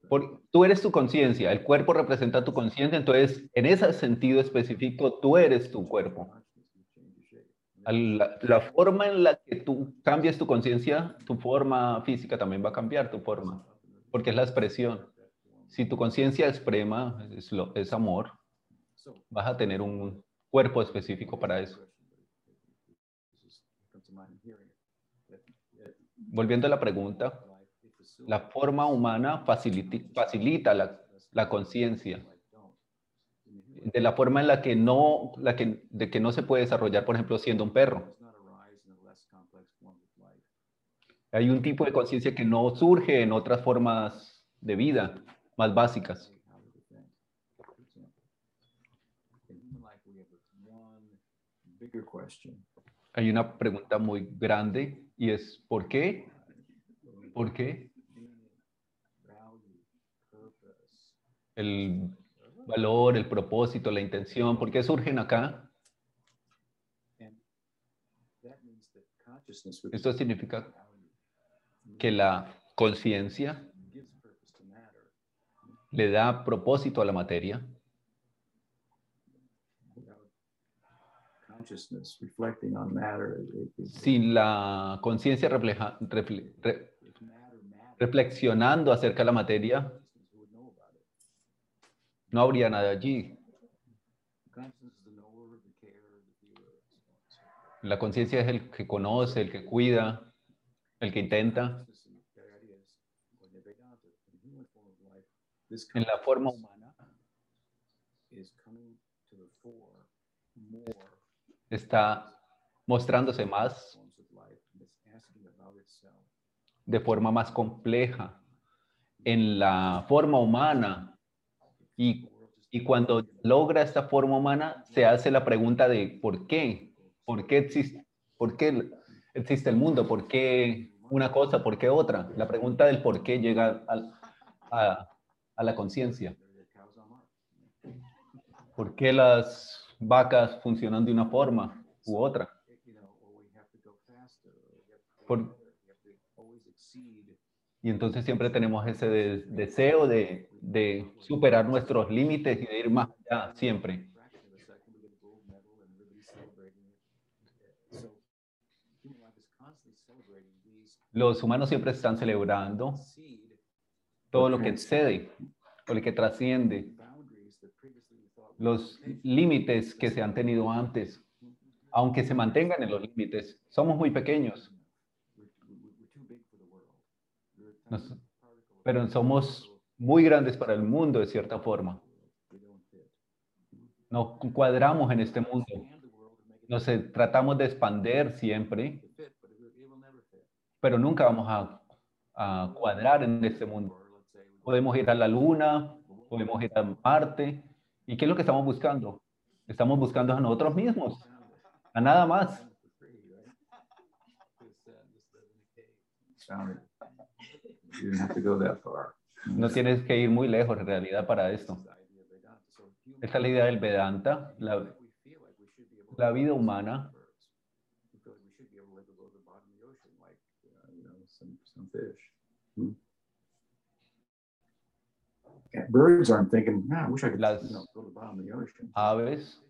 por- tú eres tu conciencia, el cuerpo representa tu conciencia, entonces en ese sentido específico tú eres tu cuerpo. Consciousness will change your shape. And Al- La, forma en la que tú cambias tu conciencia, tu forma física también va a cambiar tu forma, porque es la expresión. Si tu conciencia es lo- es amor, vas a tener un cuerpo específico para eso. Volviendo a la pregunta, la forma humana facilita la conciencia like don't. In the human de la forma en la que no, la que, de que no se puede desarrollar, por ejemplo, siendo un perro. Hay un tipo de conciencia que no surge en otras formas de vida más básicas. Hay una pregunta muy grande y es ¿por qué? ¿Por qué el valor, el propósito, la intención, por qué surgen acá? Esto significa que la conciencia le da propósito a la materia. Sin la conciencia refleja- refle- re- reflexionando acerca de la materia, consciousness would know about it. No habría nada allí. La conciencia es el que conoce, el que cuida, el que intenta. En la forma humana está mostrándose más de forma más compleja en la forma humana y, y cuando logra esta forma humana se hace la pregunta de ¿por qué? ¿Por qué existe, por qué existe el mundo? ¿Por qué una cosa? ¿Por qué otra? La pregunta del por qué llega a, a la conciencia. ¿Por qué las vacas funcionan de una forma u otra? Por- Y entonces siempre tenemos ese de- deseo de, de superar nuestros límites y de ir más allá, siempre. Los humanos siempre están celebrando todo lo que excede, o lo que trasciende, los límites que se han tenido antes. Aunque se mantengan en los límites, somos muy pequeños, Nos- pero somos. Muy grandes para el mundo de cierta forma. Nos cuadramos en este mundo. Nos tratamos de expander siempre, pero nunca vamos a, a cuadrar en este mundo. Podemos ir a la luna, podemos ir a Marte. ¿Y qué es lo que estamos buscando? Estamos buscando a nosotros mismos, a nada más. You didn't have to go that far. No tienes que ir muy lejos en realidad para esto. Esta es la idea del Vedanta, la, la vida humana. birds. We feel like we should be able to live below the bottom of the ocean, like you know some some fish. Yeah, birds aren't thinking, "Man, I wish I could Las aves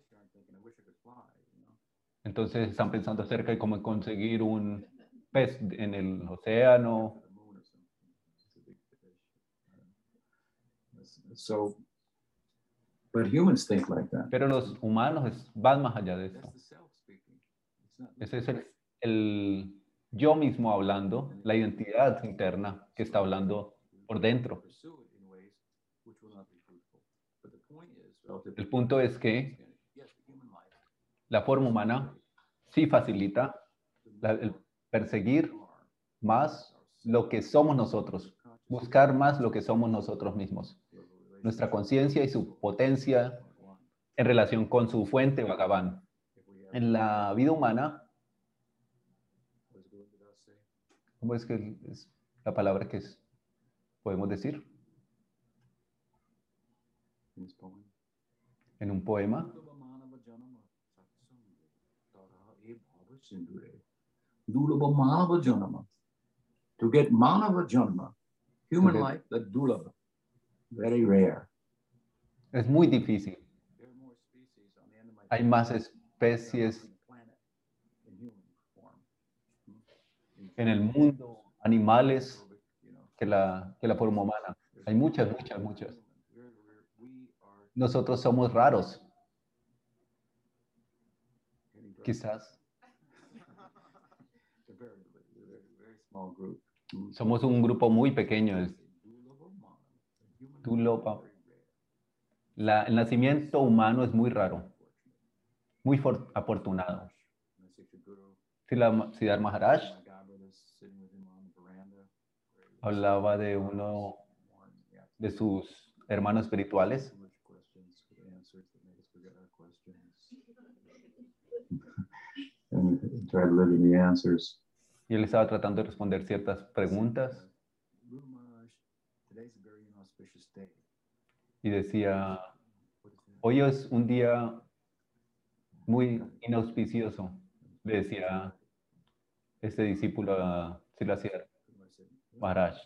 entonces están pensando acerca de cómo conseguir un pez en el océano. The moon or something. It's a big fish. Uh, So, but humans think like that. Pero los humanos van más allá de not Ese es el, el yo mismo hablando, la identidad interna que está hablando por dentro. El punto es que la forma humana sí facilita la- el perseguir más lo que somos nosotros, buscar más lo que somos nosotros mismos, nuestra conciencia y su potencia en relación con su fuente Bhagavan. En la vida humana, ¿cómo es que es la palabra que es, podemos decir en un poema? Dulaba Manava Janama. To get Manava Janama, human life, that Dulaba, very rare. Es muy difícil. Hay más especies en el mundo, animales, que la, que la forma humana. Hay muchas, muchas, muchas. Nosotros somos raros, quizás. Somos un grupo muy pequeño. La, el nacimiento humano es muy raro, muy for- afortunado. Siddhar Maharaj hablaba de uno de sus hermanos espirituales. (laughs) Y él estaba tratando de responder ciertas preguntas Guru Maharaj, today's a very inauspicious day. Y decía, that? hoy es un día muy inauspicioso, le decía este discípulo a Maharaj,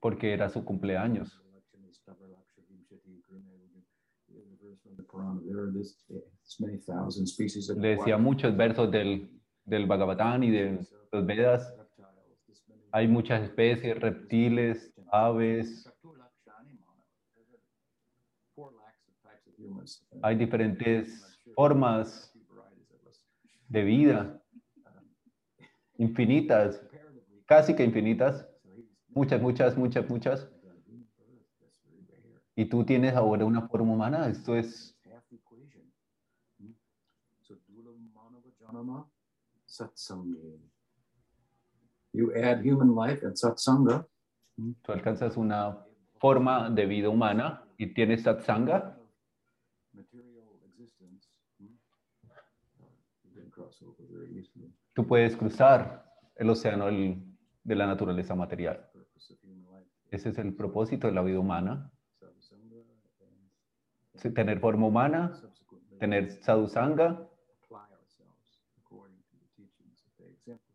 porque era su cumpleaños. Le decía muchos versos del, del Bhagavatam y de los Vedas. Hay muchas especies, reptiles, aves, hay diferentes formas de vida, infinitas, casi que infinitas, muchas, muchas, muchas, muchas. Y tú tienes ahora una forma humana, esto es. You add human life and satsanga. Tú alcanzas una forma de vida humana y tienes satsanga, tú puedes cruzar el océano de la naturaleza material. Ese es el propósito de la vida humana, tener forma humana, tener sadhusanga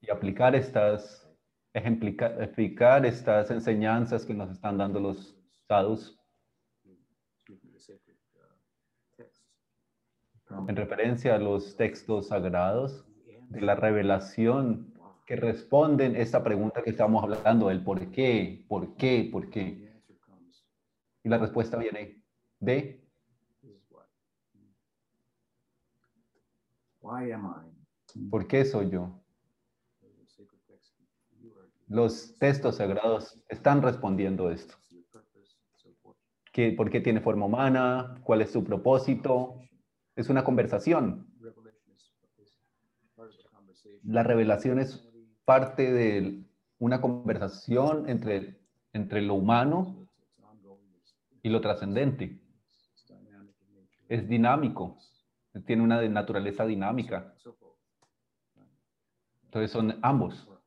y aplicar estas, explicar estas enseñanzas que nos están dando los sadhus en referencia a los textos sagrados de la revelación que responden esta pregunta que estamos hablando del por qué, por qué, por qué. Y la respuesta viene de por qué soy yo. The sacred text, you are Los textos sagrados están respondiendo esto. your purpose, so forth. ¿Qué, ¿Por qué tiene forma humana? ¿Cuál es su propósito? Es una conversación. La revelación es parte de una conversación entre, entre lo humano y lo trascendente. Es dinámico, tiene una naturaleza dinámica. Entonces son ambos. What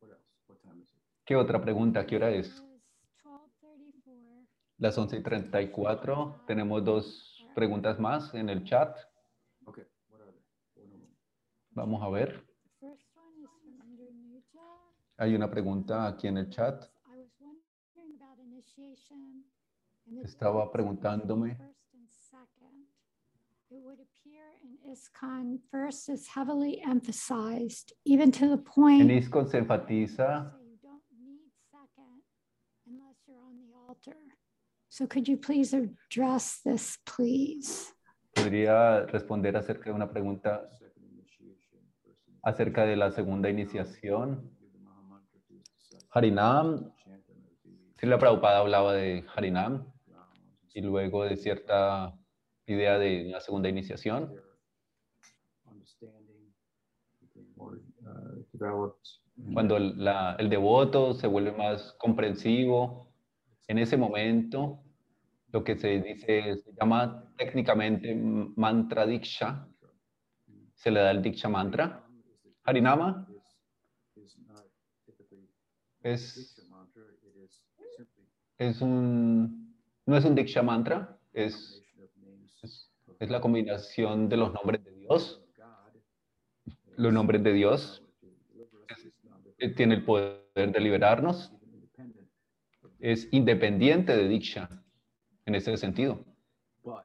what else? What time is it? ¿Qué otra pregunta? ¿Qué hora es? is 12:34. Las 11 y 34. Tenemos dos preguntas más en el chat. Okay, what are they? One of them. Vamos a ver. The first one is from Indonesia. Hay una pregunta aquí en el chat. I was wondering about initiation and the Estaba preguntándome. First and second. It would appear in ISKCON first is heavily emphasized, even to the point En ISCON se enfatiza say you don't need second unless you're on the So could you please address this, please? podría responder acerca de una pregunta acerca de la segunda iniciación. Harinam, Srila Prabhupada hablaba de Harinam y luego de cierta idea de una segunda iniciación. Cuando la- el devoto se vuelve más comprensivo, en ese momento lo que se dice, se llama técnicamente mantra diksha, se le da el diksha mantra. Harinama es, es un, no es un diksha mantra, es, es, es la combinación de los nombres de Dios. Los nombres de Dios tiene el poder de liberarnos, Even independent of the- es independiente de diksha en ese sentido. But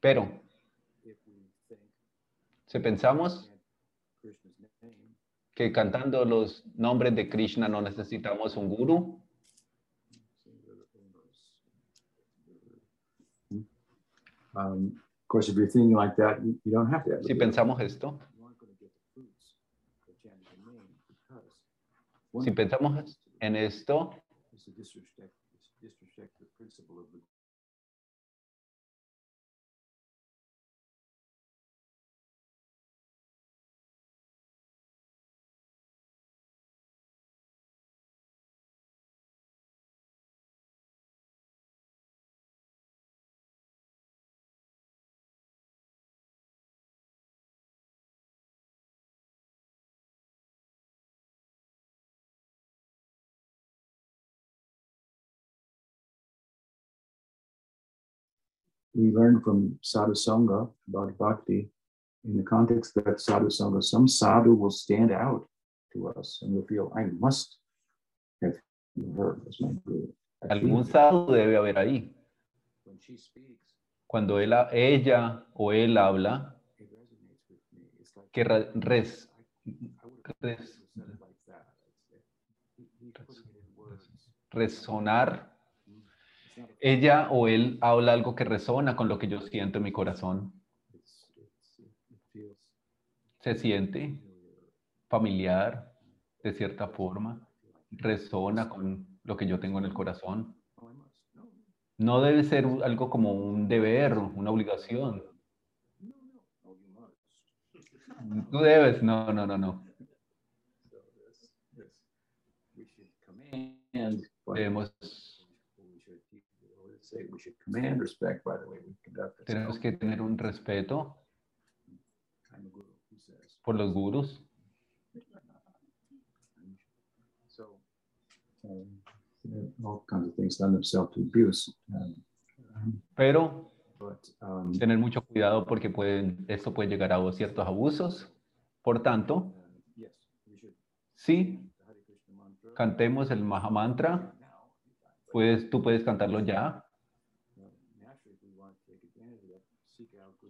Pero if we think si pensamos que cantando los nombres de Krishna no necesitamos un guru, singular owners. Um, of course, if you're thinking like that, you, you don't have to have. si pensamos esto, you aren't going to get the fruits of chanting the name because one si pensamos en esto, is to disrespect, is disrespect the principle of the we learned from sadhu sangha about bhakti in the context of that sadhu sangha some sadhu will stand out to us and we'll feel i must have her as my guru. Algún sadhu debe haber ahí. when she speaks Cuando él, ella o él habla, que res- res- resonar, ella o él habla algo que resona con lo que yo siento en mi corazón. Se siente familiar. de cierta forma, resona con lo que yo tengo en el corazón. No, debe ser algo como un deber, una obligación. Tú debes, no, no, no, no. Debemos, tenemos que tener un respeto por los gurus. Um, you know, all kinds of things lend themselves to abuse. um, Pero But, um, tener mucho cuidado porque pueden, esto puede llegar a ciertos abusos. Por tanto, uh, yes, we should. sí, cantemos el Maha Mantra. now. Puedes, tú puedes cantarlo ya. Uh, Naturally, if we want to take advantage of that, seek out good guidance.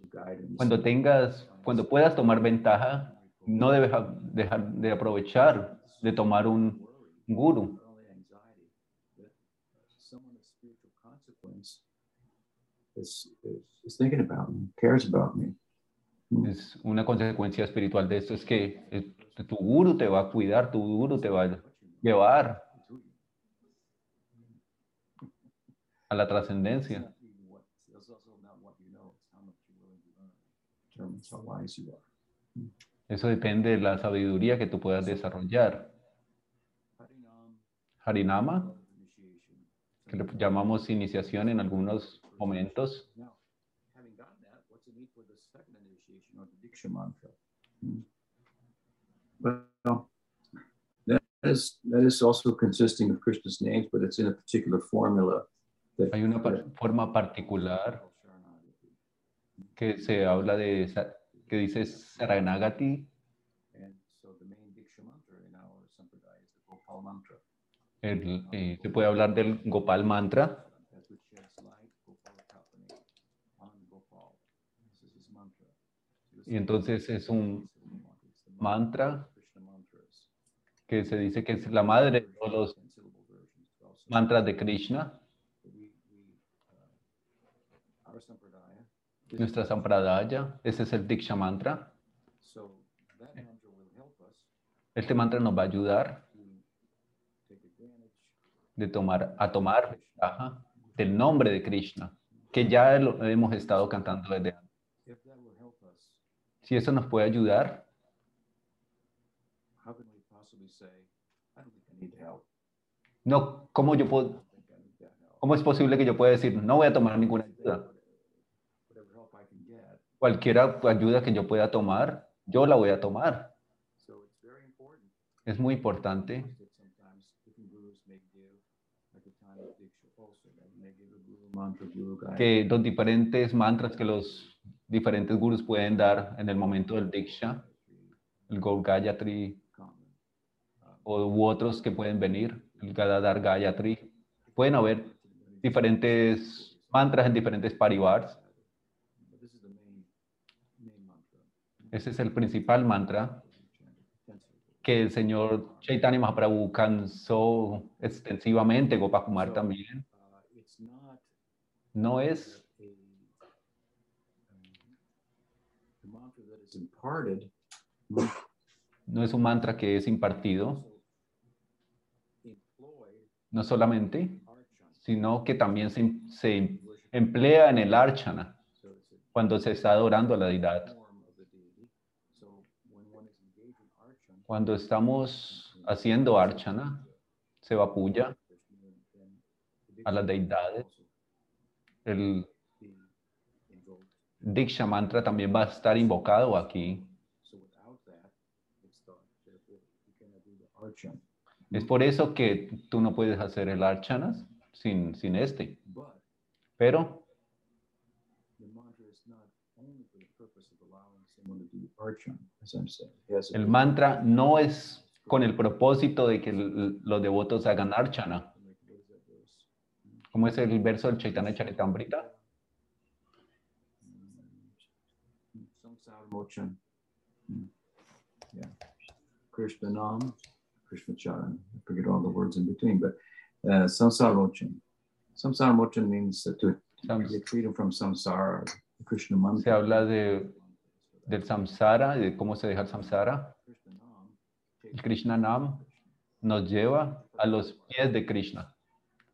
Cuando tengas, cuando puedas tomar ventaja, no debes dejar de aprovechar de tomar un guru. Es una consecuencia espiritual de esto es que eh, tu guru te va a cuidar, tu guru te va a llevar a la trascendencia. It's also not what you know, it's how much you're willing to learn. Determines how wise you are. Eso depende de la sabiduría que tú puedas desarrollar. Harinam, Harinama, que le llamamos iniciación en algunos momentos, Now, having gotten that, is also consisting of Krishna's names, but it's in a particular formula. That, Hay una par- forma particular que se habla de, que dice Saranagati, And so the main Diksha mantra in our sampradaya is the Gopal mantra. el, eh, se puede hablar del Gopal Mantra, y entonces es un mantra. Que se dice que es la madre de todos los mantras de Krishna. Nuestra Sampradaya, ese es el Diksha Mantra. Este mantra nos va a ayudar de tomar, a tomar ventaja del nombre de Krishna, que ya lo hemos estado cantando desde antes. Si eso nos puede ayudar, How can we possibly say, I don't think I need help? no, ¿cómo, yo puedo. ¿cómo es posible que yo pueda decir, no voy a tomar ninguna ayuda? Whatever help I can get. Cualquier ayuda que yo pueda tomar, yo la voy a tomar. Es muy importante que los diferentes mantras que los diferentes gurus pueden dar en el momento del Diksha, el Gaur Gayatri o u otros que pueden venir, el Gadadhar Gayatri, pueden haber diferentes mantras en diferentes parivars. But this is the main, main mantra. Ese es el principal mantra que el señor Chaitanya Mahaprabhu cansó extensivamente, Gopakumar también. Uh, it's not No es, um, no es un mantra que es impartido, no solamente, sino que también se, se emplea en el archana, cuando se está adorando a la deidad. form of the deity. So when one is engaged in archana, Cuando estamos haciendo archana, se vapulla a las deidades. El Diksha mantra también va a estar invocado aquí. Es por eso que tú no puedes hacer el archanas sin, sin este. Pero el mantra no es con el propósito de que los devotos hagan archana. Como es el verso del Chaitanya Charitamrita. Mochan. Yeah. Krishna Nam, Krishna Charan. I forget all the words in between, but uh, Samsara Mochan. Samsara Mochan means to get freedom from samsara, Krishna Se mantra. habla de, del samsara, de cómo se deja el samsara. El Krishna Nam nos lleva a los pies de Krishna.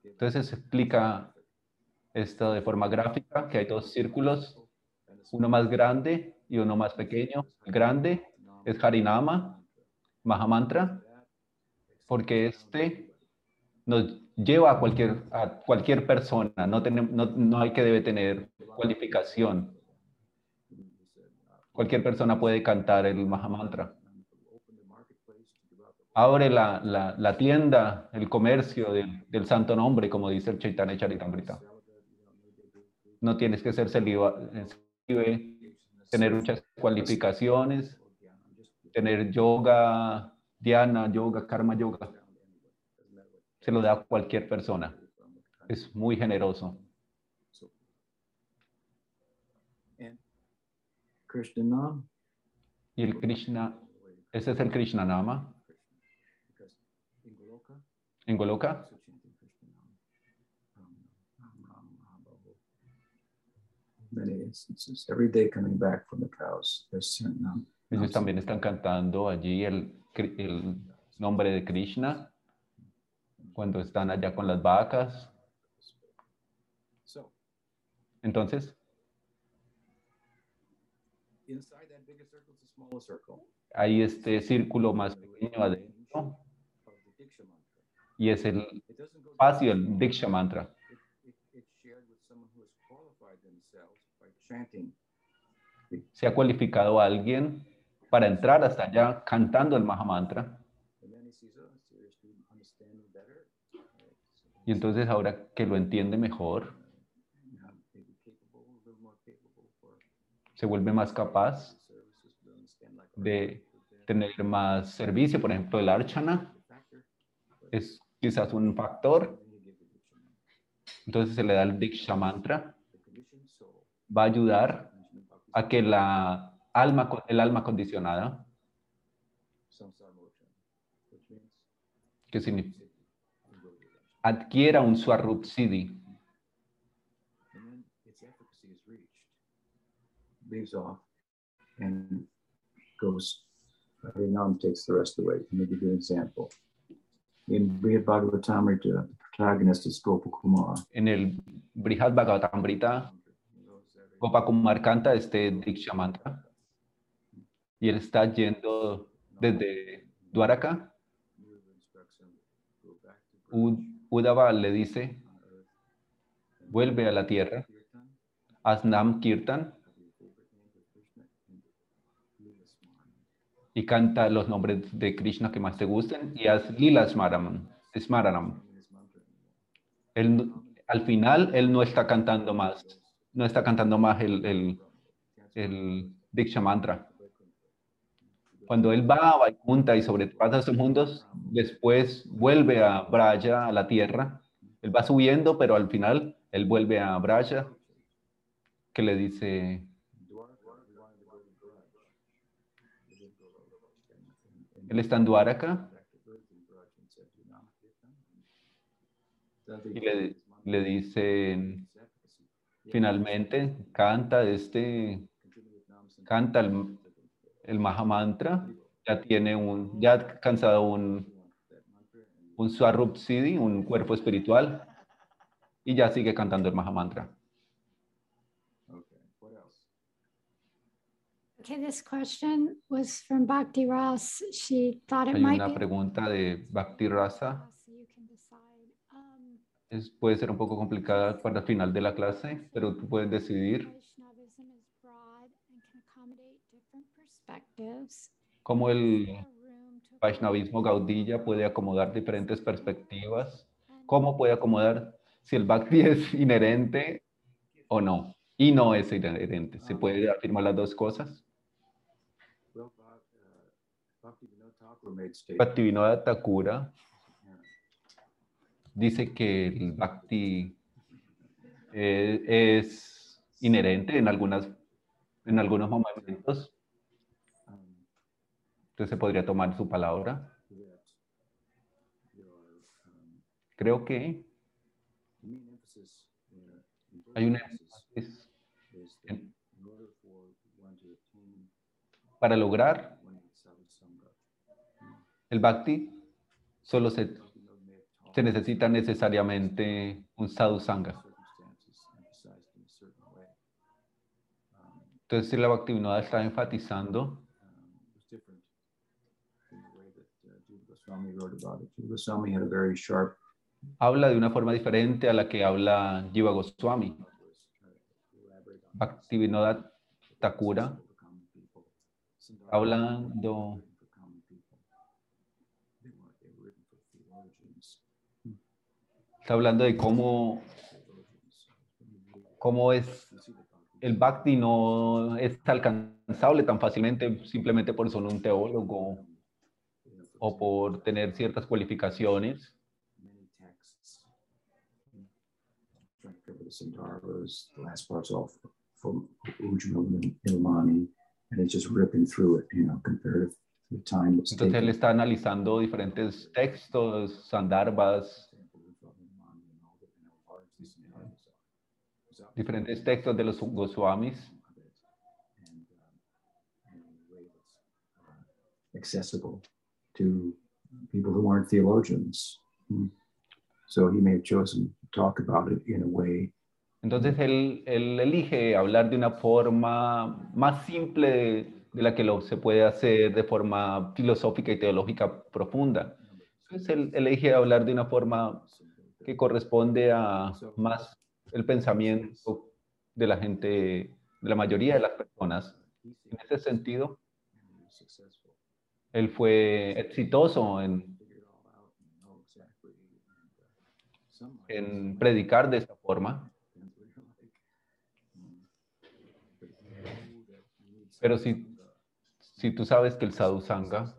Entonces se explica esto de forma gráfica, que hay dos círculos, uno más grande y uno más pequeño. El grande es Harinama, Mahamantra, porque este nos lleva a cualquier, a cualquier persona, no, tenem- no, no hay que debe tener cualificación. Cualquier persona puede cantar el Mahamantra. Abre la, la, tienda, el comercio del, del santo nombre, como dice el Chaitanya Charitamrita. No tienes que ser célibe, tener muchas cualificaciones, tener yoga, dhyana, yoga, karma yoga. Se lo da a cualquier persona. Es muy generoso. And Krishna Y el Krishna, ese es el Krishna Nama en Goloka. Ellos también están cantando allí el, el nombre de Krishna cuando están allá con las vacas. Entonces, hay este círculo más pequeño adentro. y es el espacio del Diksha Mantra. Se ha cualificado a alguien para entrar hasta allá cantando el Mahamantra. Oh, Y entonces ahora que lo entiende mejor, now maybe capable, a little more capable for se vuelve más capaz de tener más servicio, por ejemplo, el Archana es quizás un factor, entonces se le da el Diksha Mantra, va a ayudar a que la alma, el alma condicionada, que significa, adquiera un Swarup Siddhi, And then its efficacy is reached, leaves off, and goes. Harinam takes the rest away. Let me give you an example. In Brihad Bhagavatamrita, the protagonist is Gopakumar. en el Brihad Bhagavatamrita, Gopakumar canta este Diksha Mantra y él está yendo desde Dwaraka, Uddhava instructs him, go back to Braj U- Uddhava le dice, vuelve a la tierra, haz Nam Kirtan have your favorite names of Krishna, and Lila Smaran. Y canta los nombres de Krishna que más te gusten y haz Lila Smaranam. Al final, él no está cantando más, no está cantando más el, el, Diksha Mantra. Cuando él va a Vaikunta y sobrepasa esos mundos, después vuelve a Braya, a la tierra. Él va subiendo, pero al final él vuelve a Braya, que le dice, Dwarka, we wanted to go to Braj. We didn't go to Braj. And- and- él está en Dwaraka back to Earth in Braj and said, "Do not Kirtan." Does he y le, mantra? le dicen, finalmente, canta este, canta el, el Mahamantra, ya tiene un, ya ha alcanzado un, mantra un Swarup Siddhi, un cuerpo espiritual, y ya sigue cantando el Mahamantra. Okay, what else? Okay, this question was from Bhakti Ross. She thought it Hay might una be. pregunta de Bhakti Rasa. Um, es, puede ser un poco complicada para el final de la clase, pero tú puedes decidir cómo el Vaishnavismo Gaudilla puede acomodar diferentes perspectivas, cómo puede acomodar si el Bhakti (laughs) es inherente o no, y no es inherente. ¿Se puede afirmar las dos cosas? Well, Bhak- uh, Bhaktivinoda Thakura Yeah. dice que el Bhakti eh, es inherente en, algunas, en algunos momentos, entonces se podría tomar su palabra. Creo que hay un cases énfasis el Bhakti, solo se, se necesita necesariamente un sadhu sangha. Entonces, si la Bhaktivinoda está enfatizando, habla de una forma diferente a la que habla Jiva Goswami. Bhaktivinoda Thakura hablando were written for common people. They weren't, they were written for theologians. Está hablando de cómo, cómo es el Bhakti no es alcanzable tan fácilmente simplemente por ser un teólogo o por tener ciertas cualificaciones. many texts. Trying to cover the Sundarbas, the last part's all f- from Ujjwala Ilmani, and it's just ripping through it, you know, compared to the time it's Entonces él taken. está analizando diferentes textos, sandarbas, diferentes textos de los Goswamis accessible to people who aren't theologians. So he may have chosen to talk about it in a way Entonces él, él elige hablar de una forma más simple de, de la que lo se puede hacer de forma filosófica y teológica profunda. Entonces él, él elige hablar de una forma que corresponde a más el pensamiento de la gente, de la mayoría de las personas. En ese sentido, él fue exitoso en, en predicar de esta forma. Pero si, si tú sabes que el sadhu sangha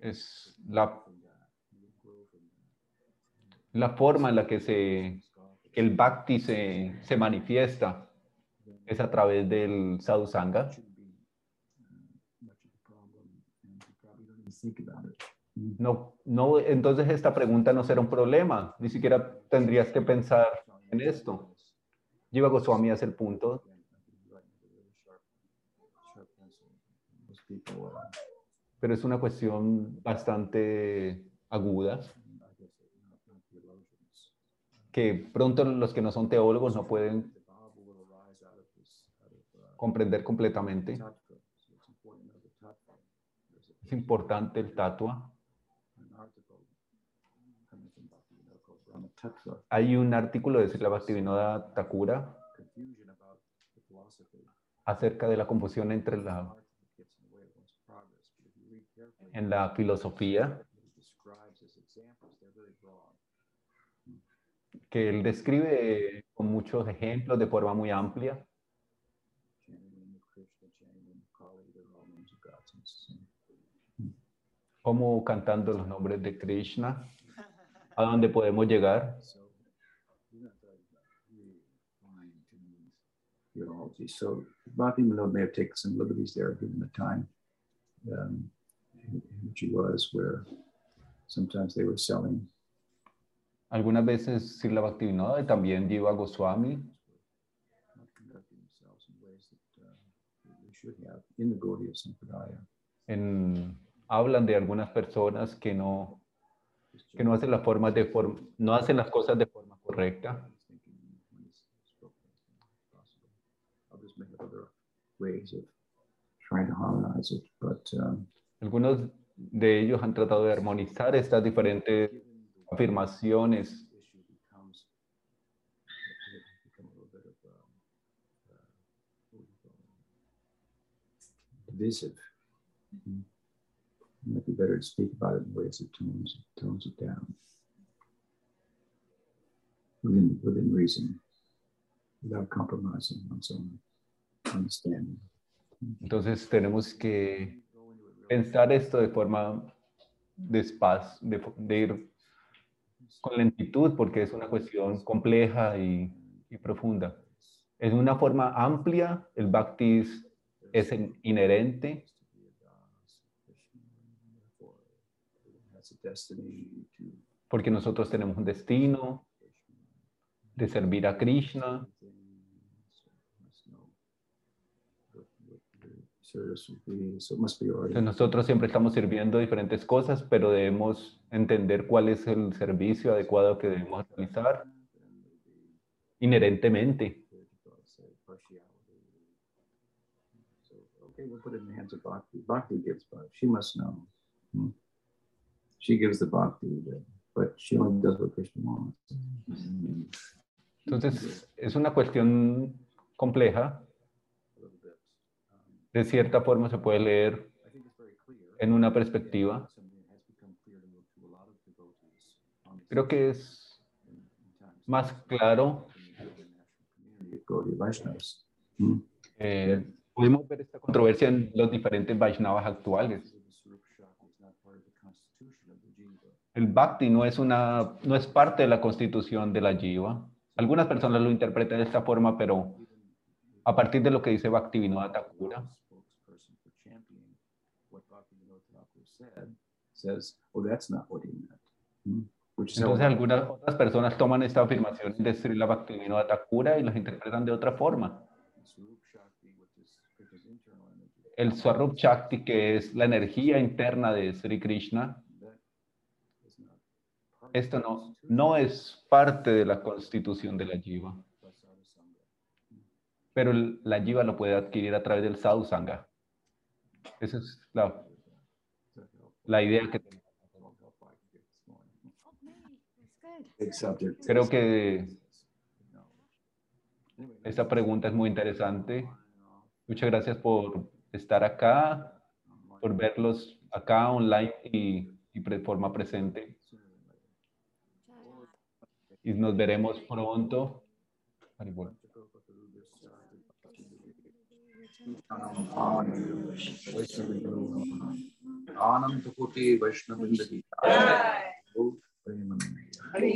es la, la forma en la que se, el bhakti se, se manifiesta, es a través del sadhu sangha. No, no, entonces esta pregunta no será un problema, ni siquiera tendrías que pensar en esto. Jiva Goswami hace el punto. Pero es una cuestión bastante aguda que pronto los que no son teólogos no pueden comprender completamente. Es importante el tatua. Hay un artículo de Srila Bhaktivinoda Thakura acerca de la confusión entre la en la filosofía que él describe con muchos ejemplos de forma muy amplia. Como cantando los nombres de Krishna, a dónde podemos llegar. So Bhakti Manod may have taken some liberties there given the time um, in which he was, where sometimes they were selling. Algunas veces Srila Bhaktivinoda y también Jiva Goswami en, hablan de algunas personas que no, que no hacen las formas de no hacen las cosas de forma correcta. Algunos de ellos han tratado de armonizar estas diferentes afirmaciones divisive. Might be better to speak about it in ways that tones tones it down within within reason, without compromising one's own understanding. Entonces tenemos que pensar esto de forma despacio, de, de ir con lentitud, porque es una cuestión compleja y, y profunda. En una forma amplia, el bhakti es, es in- inherente, porque nosotros tenemos un destino de servir a Krishna, So it must be already. Entonces nosotros siempre estamos sirviendo diferentes cosas, pero debemos entender cuál es el servicio adecuado que debemos realizar inherentemente. So, okay, we'll put it in the hands of Bhakti. Bhakti gives bhakti. She must know. She gives the bhakti, the- but she only does what Krishna wants. Entonces es una cuestión compleja. A little bit. Um, De cierta forma se puede leer en una perspectiva. Creo que es más claro. eh, podemos ver esta controversia en los diferentes Vaishnavas actuales. El bhakti no es, una, no es parte de la constitución de la jiva. Algunas personas lo interpretan de esta forma, pero a partir de lo que dice Bhaktivinoda Thakura, "Oh, that's not what he meant." Hmm. Entonces algunas otras personas toman esta afirmación de Srila Bhaktivinoda Thakura y las interpretan de otra forma. El Swarup Shakti, que es la energía interna de Sri Krishna, esto no, no es parte de la constitución de la jiva. Pero el- la jiva lo puede adquirir a través del sadhu sangha. Esa es la, idea que. Creo que esta pregunta es muy interesante. Muchas gracias por estar acá. por verlos acá online y, y de forma presente. Y nos veremos pronto. आनंद कोटि वैष्णव हरि